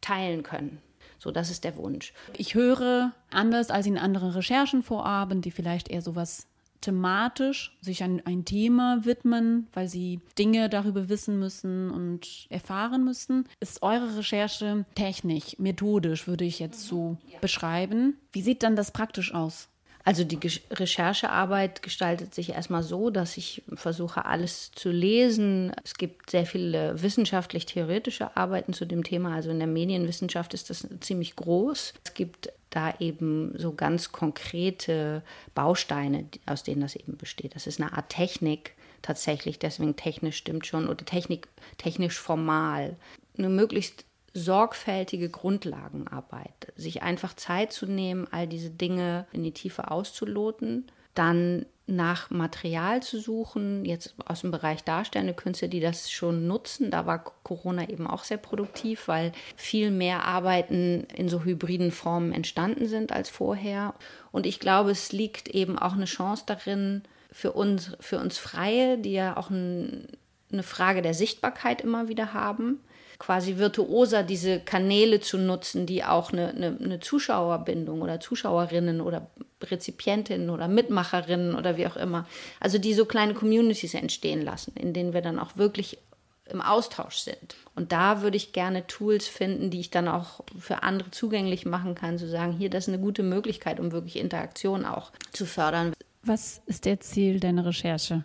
teilen können. So, das ist der Wunsch. Ich höre, anders als in anderen Recherchen vorabend, die vielleicht eher sowas thematisch sich an ein Thema widmen, weil sie Dinge darüber wissen müssen und erfahren müssen, ist eure Recherche technisch, methodisch, würde ich jetzt so beschreiben. Wie sieht dann das praktisch aus? Also die Recherchearbeit gestaltet sich erstmal so, dass ich versuche, alles zu lesen. Es gibt sehr viele wissenschaftlich-theoretische Arbeiten zu dem Thema. Also in der Medienwissenschaft ist das ziemlich groß. Es gibt da eben so ganz konkrete Bausteine, aus denen das eben besteht. Das ist eine Art Technik tatsächlich, deswegen technisch stimmt schon, oder Technik, technisch formal. Eine möglichst sorgfältige Grundlagenarbeit, sich einfach Zeit zu nehmen, all diese Dinge in die Tiefe auszuloten, dann nach Material zu suchen, jetzt aus dem Bereich darstellende Künste, die das schon nutzen. Da war Corona eben auch sehr produktiv, weil viel mehr Arbeiten in so hybriden Formen entstanden sind als vorher. Und ich glaube, es liegt eben auch eine Chance darin, für uns, für uns Freie, die ja auch ein, eine Frage der Sichtbarkeit immer wieder haben, quasi virtuoser diese Kanäle zu nutzen, die auch eine, eine, eine Zuschauerbindung oder Zuschauerinnen oder Rezipientinnen oder Mitmacherinnen oder wie auch immer, also die so kleine Communities entstehen lassen, in denen wir dann auch wirklich im Austausch sind. Und da würde ich gerne Tools finden, die ich dann auch für andere zugänglich machen kann, zu sagen, hier, das ist eine gute Möglichkeit, um wirklich Interaktion auch zu fördern. Was ist der Ziel deiner Recherche,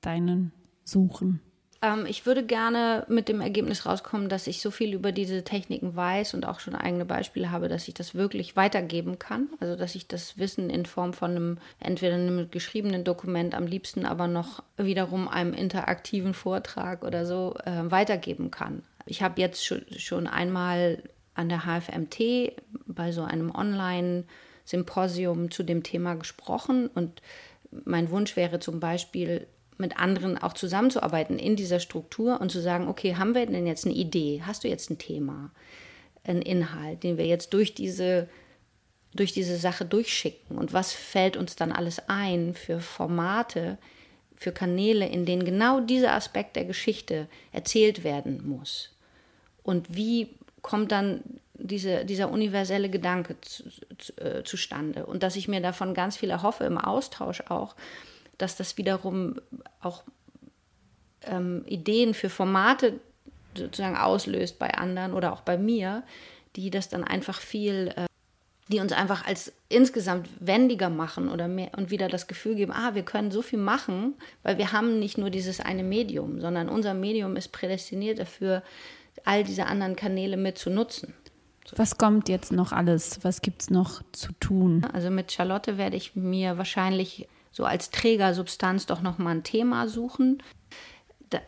deinen Suchen? Ähm, ich würde gerne mit dem Ergebnis rauskommen, dass ich so viel über diese Techniken weiß und auch schon eigene Beispiele habe, dass ich das wirklich weitergeben kann. Also dass ich das Wissen in Form von einem entweder einem geschriebenen Dokument, am liebsten aber noch wiederum einem interaktiven Vortrag oder so äh, weitergeben kann. Ich habe jetzt schon einmal an der HFMT bei so einem Online-Symposium zu dem Thema gesprochen und mein Wunsch wäre zum Beispiel, mit anderen auch zusammenzuarbeiten in dieser Struktur und zu sagen, okay, haben wir denn jetzt eine Idee? Hast du jetzt ein Thema, einen Inhalt, den wir jetzt durch diese, durch diese Sache durchschicken? Und was fällt uns dann alles ein für Formate, für Kanäle, in denen genau dieser Aspekt der Geschichte erzählt werden muss? Und wie kommt dann diese, dieser universelle Gedanke zu, zu, äh, zustande? Und dass ich mir davon ganz viel erhoffe im Austausch auch, dass das wiederum auch ähm, Ideen für Formate sozusagen auslöst bei anderen oder auch bei mir, die das dann einfach viel, äh, die uns einfach als insgesamt wendiger machen oder mehr und wieder das Gefühl geben, ah, wir können so viel machen, weil wir haben nicht nur dieses eine Medium, sondern unser Medium ist prädestiniert dafür, all diese anderen Kanäle mit zu nutzen. Was kommt jetzt noch alles? Was gibt es noch zu tun? Also mit Charlotte werde ich mir wahrscheinlich so als Trägersubstanz doch nochmal ein Thema suchen,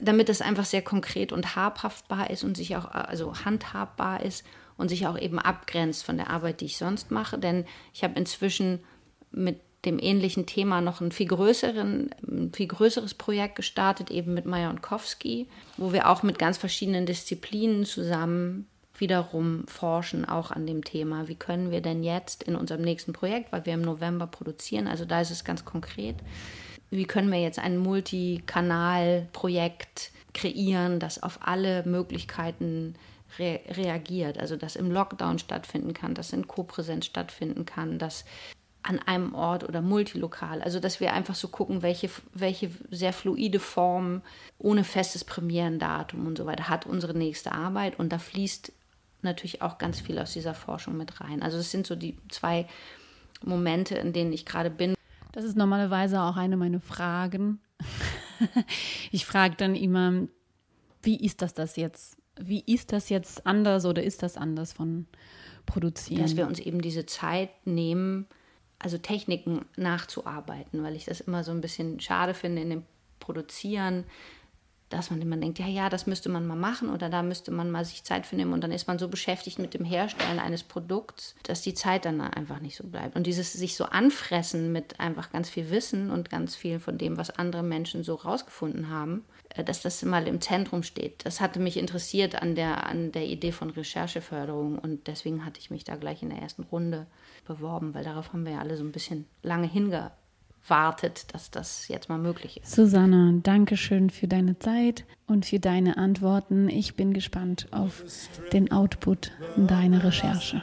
damit es einfach sehr konkret und habhaftbar ist und sich auch, also handhabbar ist und sich auch eben abgrenzt von der Arbeit, die ich sonst mache. Denn ich habe inzwischen mit dem ähnlichen Thema noch ein viel, größeren, ein viel größeres Projekt gestartet, eben mit Majonkowski, wo wir auch mit ganz verschiedenen Disziplinen zusammen wiederum forschen auch an dem Thema. Wie können wir denn jetzt in unserem nächsten Projekt, weil wir im November produzieren, also da ist es ganz konkret, wie können wir jetzt ein Multikanal-Projekt kreieren, das auf alle Möglichkeiten re reagiert, also das im Lockdown stattfinden kann, das in Kopräsenz stattfinden kann, das an einem Ort oder multilokal. Also dass wir einfach so gucken, welche, welche sehr fluide Form ohne festes Premierendatum und so weiter hat unsere nächste Arbeit. Und da fließt natürlich auch ganz viel aus dieser Forschung mit rein. Also das sind so die zwei Momente, in denen ich gerade bin. Das ist normalerweise auch eine meiner Fragen. [LAUGHS] ich frage dann immer, wie ist das das jetzt? Wie ist das jetzt anders oder ist das anders von produzieren? Dass wir uns eben diese Zeit nehmen, also Techniken nachzuarbeiten, weil ich das immer so ein bisschen schade finde in dem Produzieren, dass man immer denkt, ja, ja, das müsste man mal machen oder da müsste man mal sich Zeit für nehmen und dann ist man so beschäftigt mit dem Herstellen eines Produkts, dass die Zeit dann einfach nicht so bleibt. Und dieses sich so anfressen mit einfach ganz viel Wissen und ganz viel von dem, was andere Menschen so rausgefunden haben, äh, dass das mal im Zentrum steht. Das hatte mich interessiert an der, an der Idee von Rechercheförderung und deswegen hatte ich mich da gleich in der ersten Runde beworben, weil darauf haben wir ja alle so ein bisschen lange hingearbeitet wartet, dass das jetzt mal möglich ist. Susanne, danke schön für deine Zeit und für deine Antworten. Ich bin gespannt auf den Output deiner Recherche.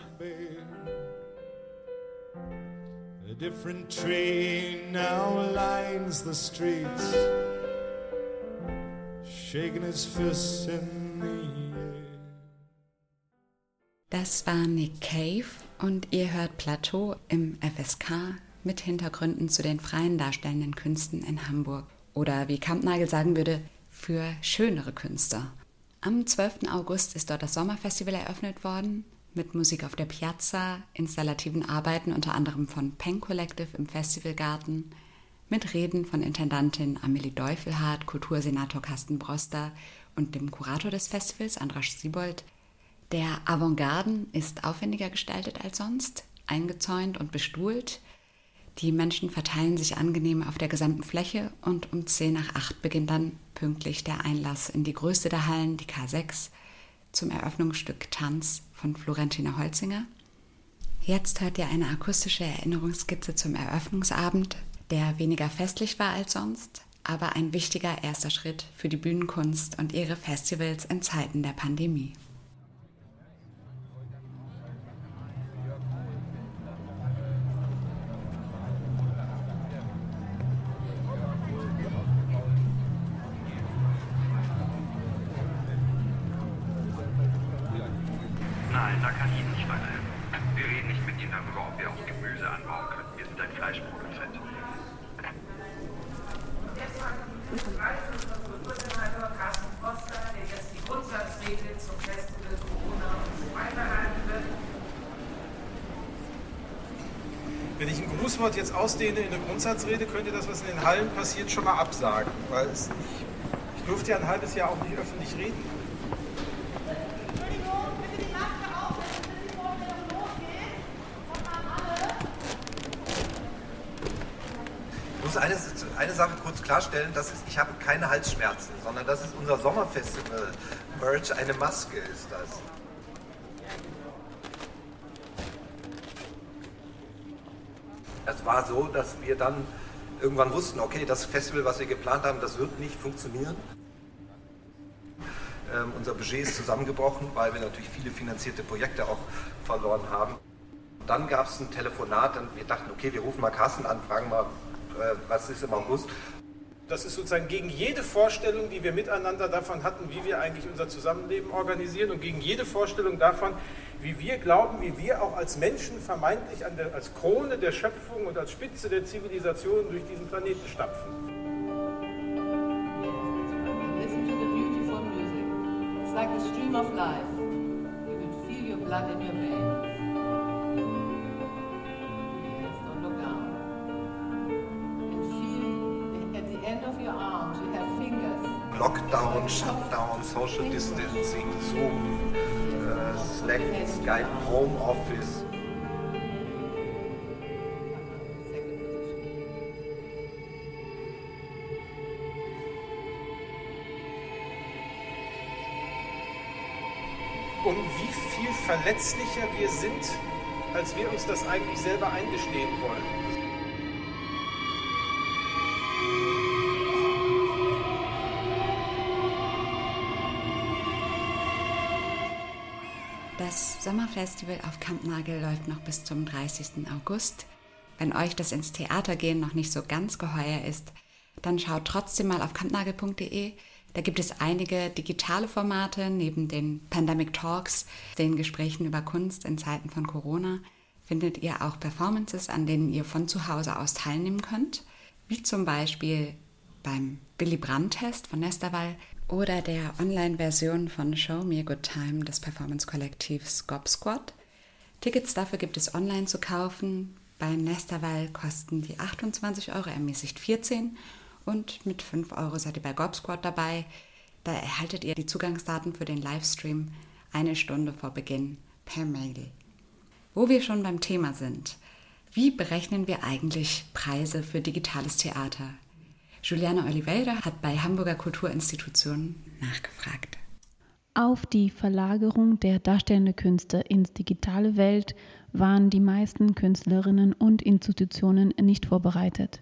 A different tree now lines the streets, shaking his fists in the air. Das war Nick Cave und ihr hört Plateau im FSK mit Hintergründen zu den freien darstellenden Künsten in Hamburg. Oder wie Kampnagel sagen würde, für schönere Künste. Am 12. August ist dort das Sommerfestival eröffnet worden, mit Musik auf der Piazza, installativen Arbeiten unter anderem von Pen Collective im Festivalgarten, mit Reden von Intendantin Amelie Deufelhardt, Kultursenator Carsten Broster und dem Kurator des Festivals, Andrasch Siebold. Der Avantgarden ist aufwendiger gestaltet als sonst, eingezäunt und bestuhlt. Die Menschen verteilen sich angenehm auf der gesamten Fläche und um 10 nach 8 beginnt dann pünktlich der Einlass in die größte der Hallen, die K6, zum Eröffnungsstück Tanz von Florentina Holzinger. Jetzt hört ihr eine akustische Erinnerungsskizze zum Eröffnungsabend, der weniger festlich war als sonst, aber ein wichtiger erster Schritt für die Bühnenkunst und ihre Festivals in Zeiten der Pandemie. Grundsatzrede, könnte das, was in den Hallen passiert, schon mal absagen. Weil es, ich, ich durfte ja ein halbes Jahr auch nicht öffentlich reden. Ich muss eine, eine Sache kurz klarstellen, das ist, ich habe keine Halsschmerzen, sondern das ist unser Sommerfestival. Merch, eine Maske ist das. Es war so, dass wir dann irgendwann wussten, okay, das Festival, was wir geplant haben, das wird nicht funktionieren. Ähm, unser Budget ist zusammengebrochen, weil wir natürlich viele finanzierte Projekte auch verloren haben. Dann gab es ein Telefonat und wir dachten, okay, wir rufen mal Carsten an, fragen mal, äh, was ist im August. Das ist sozusagen gegen jede Vorstellung, die wir miteinander davon hatten, wie wir eigentlich unser Zusammenleben organisieren und gegen jede Vorstellung davon, wie wir glauben, wie wir auch als Menschen vermeintlich der, als Krone der Schöpfung und als Spitze der Zivilisation durch diesen Planeten stapfen. Listen to the beautiful music. It's like a stream of life. You will feel your blood in your veins. Lockdown, Shutdown, Social Distancing, Zoom. Slack, Skype, Home Office. Um wie viel verletzlicher wir sind, als wir uns das eigentlich selber eingestehen wollen. Das Sommerfestival auf Kampnagel läuft noch bis zum 30. August. Wenn euch das ins Theater gehen noch nicht so ganz geheuer ist, dann schaut trotzdem mal auf kampnagel.de. Da gibt es einige digitale Formate neben den Pandemic Talks, den Gesprächen über Kunst in Zeiten von Corona. findet ihr auch Performances, an denen ihr von zu Hause aus teilnehmen könnt, wie zum Beispiel beim Willy Brandt-Test von Nesterwall oder der Online-Version von Show Me a Good Time des Performance-Kollektivs Gob Squad. Tickets dafür gibt es online zu kaufen. Bei Nesterwall kosten die 28 Euro, ermäßigt 14 und mit 5 Euro seid ihr bei Gob Squad dabei. Da erhaltet ihr die Zugangsdaten für den Livestream eine Stunde vor Beginn per Mail. Wo wir schon beim Thema sind, wie berechnen wir eigentlich Preise für digitales Theater? Juliana Oliveira hat bei Hamburger Kulturinstitutionen nachgefragt. Auf die Verlagerung der darstellenden Künste ins digitale Welt waren die meisten Künstlerinnen und Institutionen nicht vorbereitet.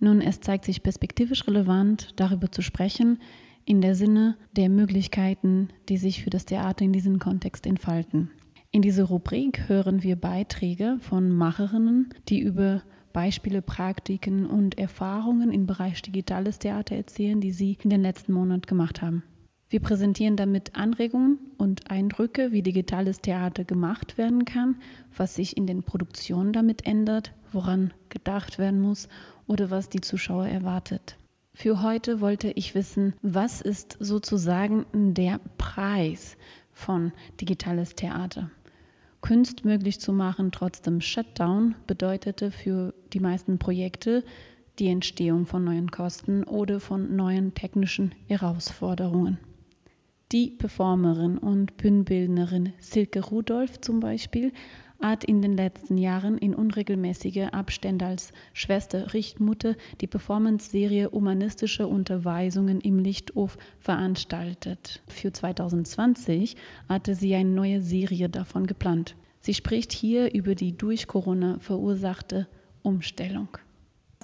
Nun, es zeigt sich perspektivisch relevant, darüber zu sprechen, in der Sinne der Möglichkeiten, die sich für das Theater in diesem Kontext entfalten. In dieser Rubrik hören wir Beiträge von Macherinnen, die über Beispiele, Praktiken und Erfahrungen im Bereich digitales Theater erzählen, die sie in den letzten Monaten gemacht haben. Wir präsentieren damit Anregungen und Eindrücke, wie digitales Theater gemacht werden kann, was sich in den Produktionen damit ändert, woran gedacht werden muss oder was die Zuschauer erwartet. Für heute wollte ich wissen, was ist sozusagen der Preis von digitales Theater? Kunst möglich zu machen, trotzdem Shutdown bedeutete für die meisten Projekte die Entstehung von neuen Kosten oder von neuen technischen Herausforderungen. Die Performerin und Bühnenbildnerin Silke Rudolph zum Beispiel hat in den letzten Jahren in unregelmäßiger Abständen als Schwester Richtmutter die Performance-Serie Humanistische Unterweisungen im Lichthof veranstaltet. Für 2020 hatte sie eine neue Serie davon geplant. Sie spricht hier über die durch Corona verursachte Umstellung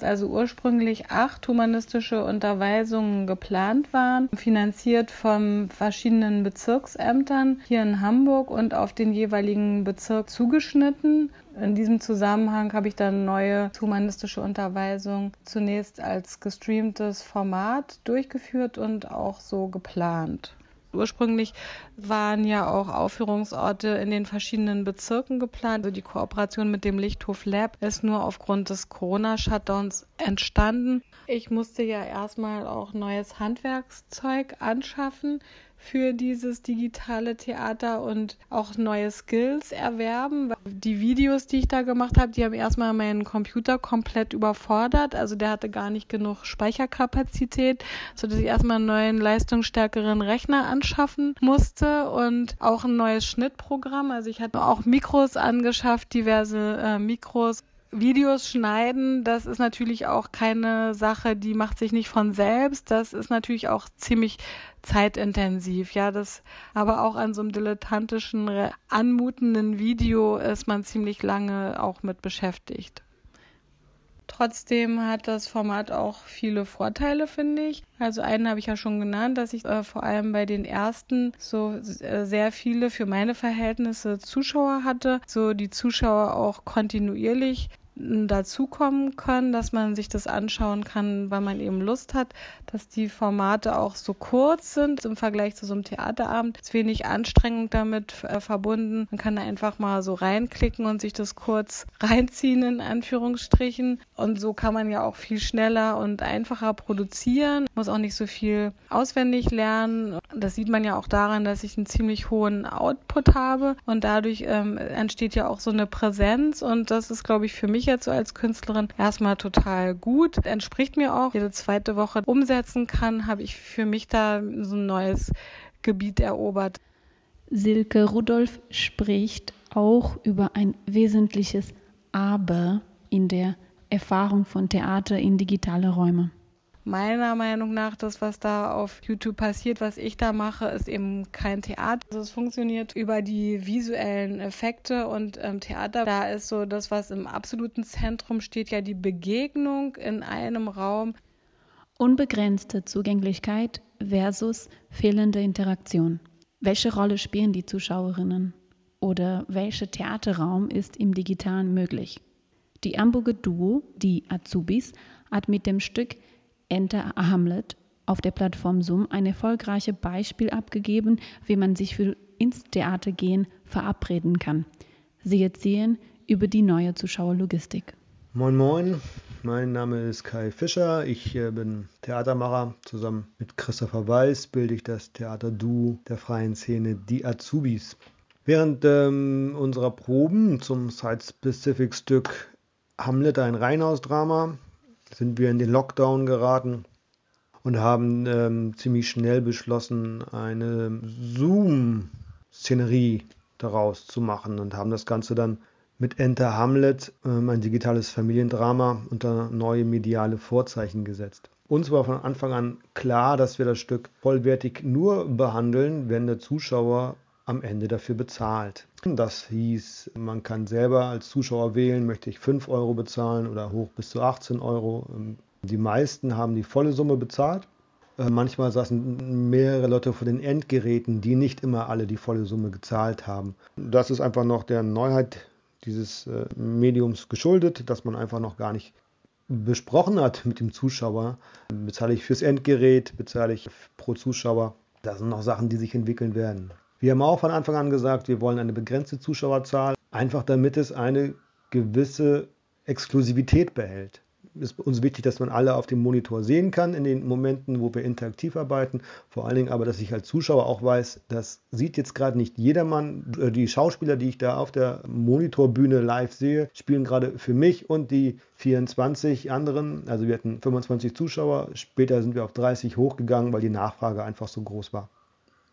also ursprünglich acht humanistische Unterweisungen geplant waren, finanziert von verschiedenen Bezirksämtern hier in Hamburg und auf den jeweiligen Bezirk zugeschnitten. In diesem Zusammenhang habe ich dann neue humanistische Unterweisungen zunächst als gestreamtes Format durchgeführt und auch so geplant. Ursprünglich waren ja auch Aufführungsorte in den verschiedenen Bezirken geplant. Also die Kooperation mit dem Lichthof Lab ist nur aufgrund des Corona-Shutdowns entstanden. Ich musste ja erstmal auch neues Handwerkszeug anschaffen für dieses digitale Theater und auch neue Skills erwerben. Die Videos, die ich da gemacht habe, die haben erstmal meinen Computer komplett überfordert. Also der hatte gar nicht genug Speicherkapazität, sodass ich erstmal einen neuen, leistungsstärkeren Rechner anschaffen musste und auch ein neues Schnittprogramm. Also ich hatte auch Mikros angeschafft, diverse äh, Mikros Videos schneiden, das ist natürlich auch keine Sache, die macht sich nicht von selbst. Das ist natürlich auch ziemlich zeitintensiv. Ja, das, aber auch an so einem dilettantischen, anmutenden Video ist man ziemlich lange auch mit beschäftigt. Trotzdem hat das Format auch viele Vorteile, finde ich. Also einen habe ich ja schon genannt, dass ich äh, vor allem bei den ersten so äh, sehr viele für meine Verhältnisse Zuschauer hatte. So die Zuschauer auch kontinuierlich dazukommen können, dass man sich das anschauen kann, weil man eben Lust hat, dass die Formate auch so kurz sind im Vergleich zu so einem Theaterabend. Es ist wenig Anstrengung damit äh, verbunden. Man kann da einfach mal so reinklicken und sich das kurz reinziehen, in Anführungsstrichen. Und so kann man ja auch viel schneller und einfacher produzieren, muss auch nicht so viel auswendig lernen. Das sieht man ja auch daran, dass ich einen ziemlich hohen Output habe und dadurch ähm, entsteht ja auch so eine Präsenz und das ist, glaube ich, für mich jetzt so als Künstlerin erstmal total gut. Entspricht mir auch. Jede zweite Woche umsetzen kann, habe ich für mich da so ein neues Gebiet erobert. Silke Rudolph spricht auch über ein wesentliches Aber in der Erfahrung von Theater in digitale Räume meiner Meinung nach, das, was da auf YouTube passiert, was ich da mache, ist eben kein Theater. Also es funktioniert über die visuellen Effekte und ähm, Theater, da ist so das, was im absoluten Zentrum steht, ja die Begegnung in einem Raum. Unbegrenzte Zugänglichkeit versus fehlende Interaktion. Welche Rolle spielen die Zuschauerinnen? Oder welcher Theaterraum ist im Digitalen möglich? Die Hamburger Duo, die Azubis, hat mit dem Stück Enter Hamlet auf der Plattform Zoom ein erfolgreiches Beispiel abgegeben, wie man sich für ins Theater gehen verabreden kann. Sie erzählen über die neue Zuschauerlogistik. Moin Moin, mein Name ist Kai Fischer. Ich äh, bin Theatermacher. Zusammen mit Christopher Weiß bilde ich das Theater Du der freien Szene Die Azubis. Während ähm, unserer Proben zum Site-Specific-Stück Hamlet, ein Reihenhausdrama, sind wir in den Lockdown geraten und haben ähm, ziemlich schnell beschlossen, eine Zoom-Szenerie daraus zu machen und haben das Ganze dann mit Enter Hamlet, ähm, ein digitales Familiendrama, unter neue mediale Vorzeichen gesetzt. Uns war von Anfang an klar, dass wir das Stück vollwertig nur behandeln, wenn der Zuschauer am Ende dafür bezahlt. Das hieß, man kann selber als Zuschauer wählen, möchte ich 5 Euro bezahlen oder hoch bis zu 18 Euro. Ähm, die meisten haben die volle Summe bezahlt. Äh, manchmal saßen mehrere Leute vor den Endgeräten, die nicht immer alle die volle Summe gezahlt haben. Das ist einfach noch der Neuheit dieses äh, Mediums geschuldet, dass man einfach noch gar nicht besprochen hat mit dem Zuschauer. Bezahle ich fürs Endgerät, bezahle ich pro Zuschauer. Das sind noch Sachen, die sich entwickeln werden. Wir haben auch von Anfang an gesagt, wir wollen eine begrenzte Zuschauerzahl, einfach damit es eine gewisse Exklusivität behält ist uns wichtig, dass man alle auf dem Monitor sehen kann in den Momenten, wo wir interaktiv arbeiten. Vor allen Dingen aber, dass ich als Zuschauer auch weiß, das sieht jetzt gerade nicht jedermann. Äh, die Schauspieler, die ich da auf der Monitorbühne live sehe, spielen gerade für mich und die 24 anderen. Also wir hatten 25 Zuschauer. Später sind wir auf 30 hochgegangen, weil die Nachfrage einfach so groß war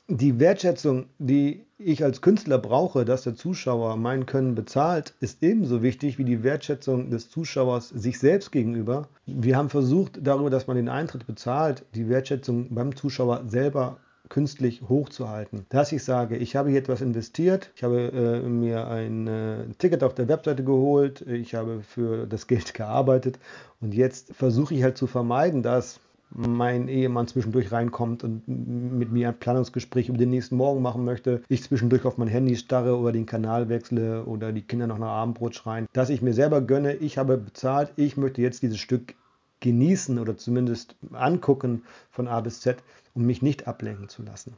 die Wertschätzung, die ich als Künstler brauche, dass der Zuschauer mein Können bezahlt, ist ebenso wichtig wie die Wertschätzung des Zuschauers sich selbst gegenüber. Wir haben versucht, darüber, dass man den Eintritt bezahlt, die Wertschätzung beim Zuschauer selber künstlich hochzuhalten. Dass ich sage, ich habe hier etwas investiert, ich habe äh, mir ein äh, Ticket auf der Webseite geholt, ich habe für das Geld gearbeitet und jetzt versuche ich halt zu vermeiden, dass mein Ehemann zwischendurch reinkommt und mit mir ein Planungsgespräch über den nächsten Morgen machen möchte, ich zwischendurch auf mein Handy starre oder den Kanal wechsle oder die Kinder noch nach Abendbrot schreien, dass ich mir selber gönne, ich habe bezahlt, ich möchte jetzt dieses Stück genießen oder zumindest angucken von A bis Z, um mich nicht ablenken zu lassen.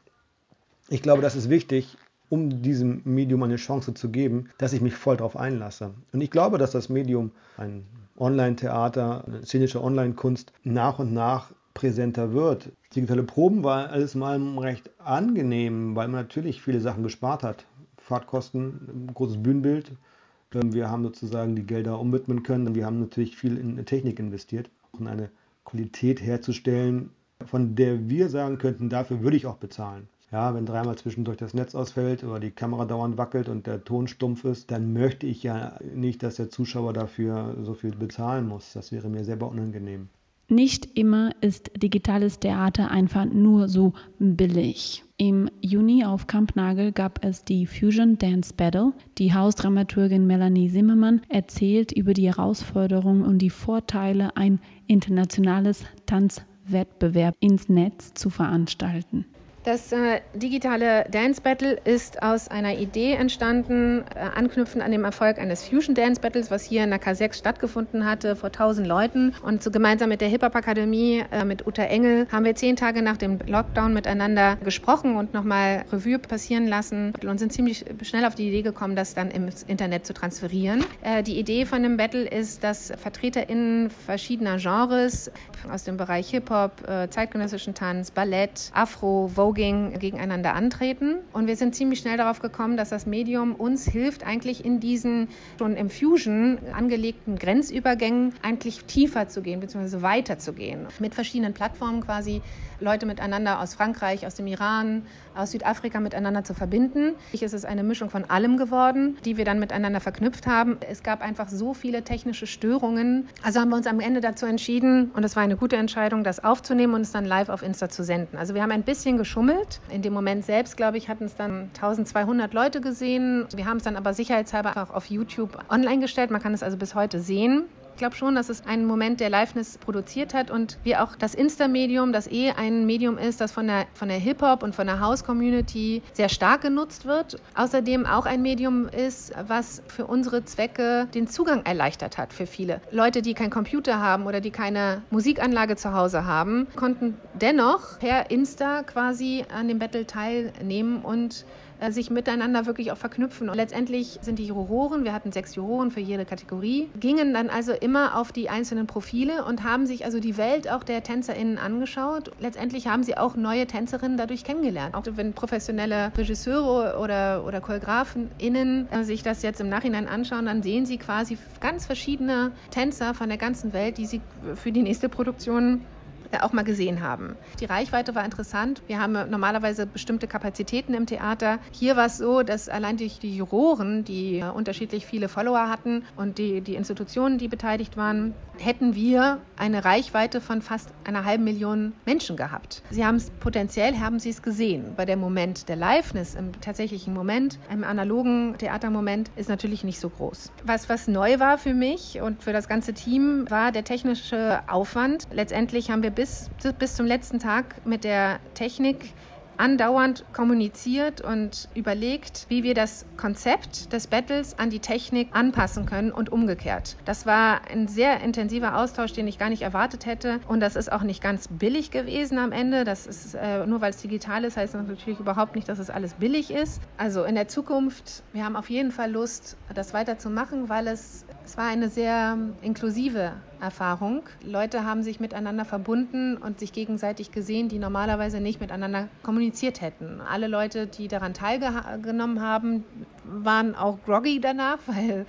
Ich glaube, das ist wichtig, um diesem Medium eine Chance zu geben, dass ich mich voll darauf einlasse. Und ich glaube, dass das Medium, ein Online-Theater, eine szenische Online-Kunst, nach und nach präsenter wird. Digitale Proben war alles mal recht angenehm, weil man natürlich viele Sachen gespart hat. Fahrtkosten, großes Bühnenbild. Wir haben sozusagen die Gelder umwidmen können. Wir haben natürlich viel in Technik investiert, um eine Qualität herzustellen, von der wir sagen könnten, dafür würde ich auch bezahlen. Ja, wenn dreimal zwischendurch das Netz ausfällt oder die Kamera dauernd wackelt und der Ton stumpf ist, dann möchte ich ja nicht, dass der Zuschauer dafür so viel bezahlen muss. Das wäre mir selber unangenehm. Nicht immer ist digitales Theater einfach nur so billig. Im Juni auf Kampnagel gab es die Fusion Dance Battle. Die Hausdramaturgin Melanie Zimmermann erzählt über die Herausforderungen und die Vorteile, ein internationales Tanzwettbewerb ins Netz zu veranstalten. Das äh, digitale Dance Battle ist aus einer Idee entstanden, äh, anknüpfend an dem Erfolg eines Fusion Dance Battles, was hier in der K6 stattgefunden hatte, vor 1000 Leuten. Und so gemeinsam mit der Hip-Hop Akademie, äh, mit Uta Engel, haben wir zehn Tage nach dem Lockdown miteinander gesprochen und nochmal Revue passieren lassen und sind ziemlich schnell auf die Idee gekommen, das dann ins Internet zu transferieren. Äh, die Idee von dem Battle ist, dass VertreterInnen verschiedener Genres aus dem Bereich Hip-Hop, äh, zeitgenössischen Tanz, Ballett, Afro, Vogue, Voguing gegeneinander antreten. Und wir sind ziemlich schnell darauf gekommen, dass das Medium uns hilft, eigentlich in diesen schon im Fusion angelegten Grenzübergängen eigentlich tiefer zu gehen, beziehungsweise weiter zu gehen. Mit verschiedenen Plattformen quasi Leute miteinander aus Frankreich, aus dem Iran, aus Südafrika miteinander zu verbinden. Es ist eine Mischung von allem geworden, die wir dann miteinander verknüpft haben. Es gab einfach so viele technische Störungen. Also haben wir uns am Ende dazu entschieden, und es war eine gute Entscheidung, das aufzunehmen und es dann live auf Insta zu senden. Also wir haben ein bisschen geschummelt. In dem Moment selbst, glaube ich, hatten es dann 1200 Leute gesehen. Wir haben es dann aber sicherheitshalber auch auf YouTube online gestellt. Man kann es also bis heute sehen. Ich glaube schon, dass es einen Moment der Liveness produziert hat und wie auch das Insta-Medium, das eh ein Medium ist, das von der, von der Hip-Hop und von der House-Community sehr stark genutzt wird. Außerdem auch ein Medium ist, was für unsere Zwecke den Zugang erleichtert hat für viele. Leute, die keinen Computer haben oder die keine Musikanlage zu Hause haben, konnten dennoch per Insta quasi an dem Battle teilnehmen und sich miteinander wirklich auch verknüpfen. Und letztendlich sind die Juroren, wir hatten sechs Juroren für jede Kategorie, gingen dann also immer auf die einzelnen Profile und haben sich also die Welt auch der TänzerInnen angeschaut. Letztendlich haben sie auch neue Tänzerinnen dadurch kennengelernt. Auch wenn professionelle Regisseure oder, oder ChoreografInnen äh, sich das jetzt im Nachhinein anschauen, dann sehen sie quasi ganz verschiedene Tänzer von der ganzen Welt, die sie für die nächste Produktion äh, auch mal gesehen haben. Die Reichweite war interessant. Wir haben normalerweise bestimmte Kapazitäten im Theater. Hier war es so, dass allein durch die Juroren, die äh, unterschiedlich viele Follower hatten und die, die Institutionen, die beteiligt waren, hätten wir eine Reichweite von fast einer halben Million Menschen gehabt. Sie haben es potenziell, haben sie es gesehen. Bei dem Moment der Liveness, im tatsächlichen Moment, im analogen Theatermoment, ist natürlich nicht so groß. Was, was neu war für mich und für das ganze Team, war der technische Aufwand. Letztendlich haben wir bis, bis zum letzten Tag mit der Technik andauernd kommuniziert und überlegt, wie wir das Konzept des Battles an die Technik anpassen können und umgekehrt. Das war ein sehr intensiver Austausch, den ich gar nicht erwartet hätte. Und das ist auch nicht ganz billig gewesen am Ende. Das ist äh, nur weil es digital ist, heißt das natürlich überhaupt nicht, dass es alles billig ist. Also in der Zukunft, wir haben auf jeden Fall Lust, das weiterzumachen, weil es, es war eine sehr inklusive Erfahrung. Leute haben sich miteinander verbunden und sich gegenseitig gesehen, die normalerweise nicht miteinander kommuniziert hätten. Alle Leute, die daran teilgenommen haben, waren auch groggy danach, [LAUGHS] weil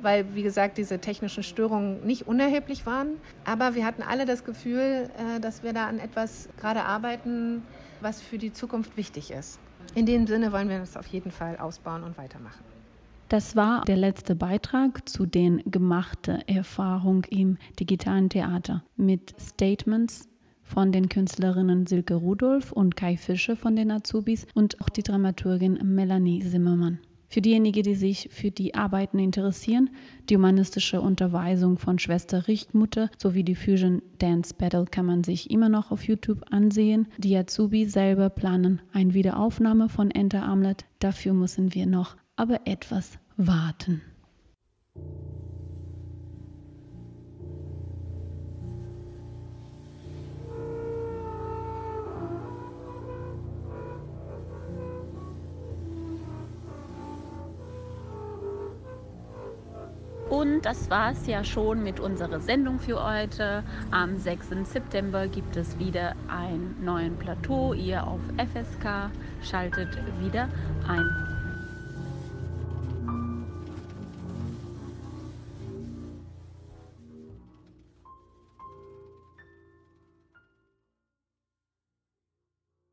weil, wie gesagt, diese technischen Störungen nicht unerheblich waren. Aber wir hatten alle das Gefühl, äh, dass wir da an etwas gerade arbeiten, was für die Zukunft wichtig ist. In dem Sinne wollen wir das auf jeden Fall ausbauen und weitermachen. Das war der letzte Beitrag zu den gemachten Erfahrungen im digitalen Theater mit Statements von den Künstlerinnen Silke Rudolph und Kai Fische von den Azubis und auch die Dramaturgin Melanie Zimmermann. Für diejenigen, die sich für die Arbeiten interessieren, die humanistische Unterweisung von Schwester Richtmutter sowie die Fusion Dance Battle kann man sich immer noch auf YouTube ansehen. Die Azubi selber planen eine Wiederaufnahme von Enter Armlet. Dafür müssen wir noch aber etwas warten. Und das war es ja schon mit unserer Sendung für heute. Am 6. September gibt es wieder ein neues Plateau. Ihr auf FSK schaltet wieder ein.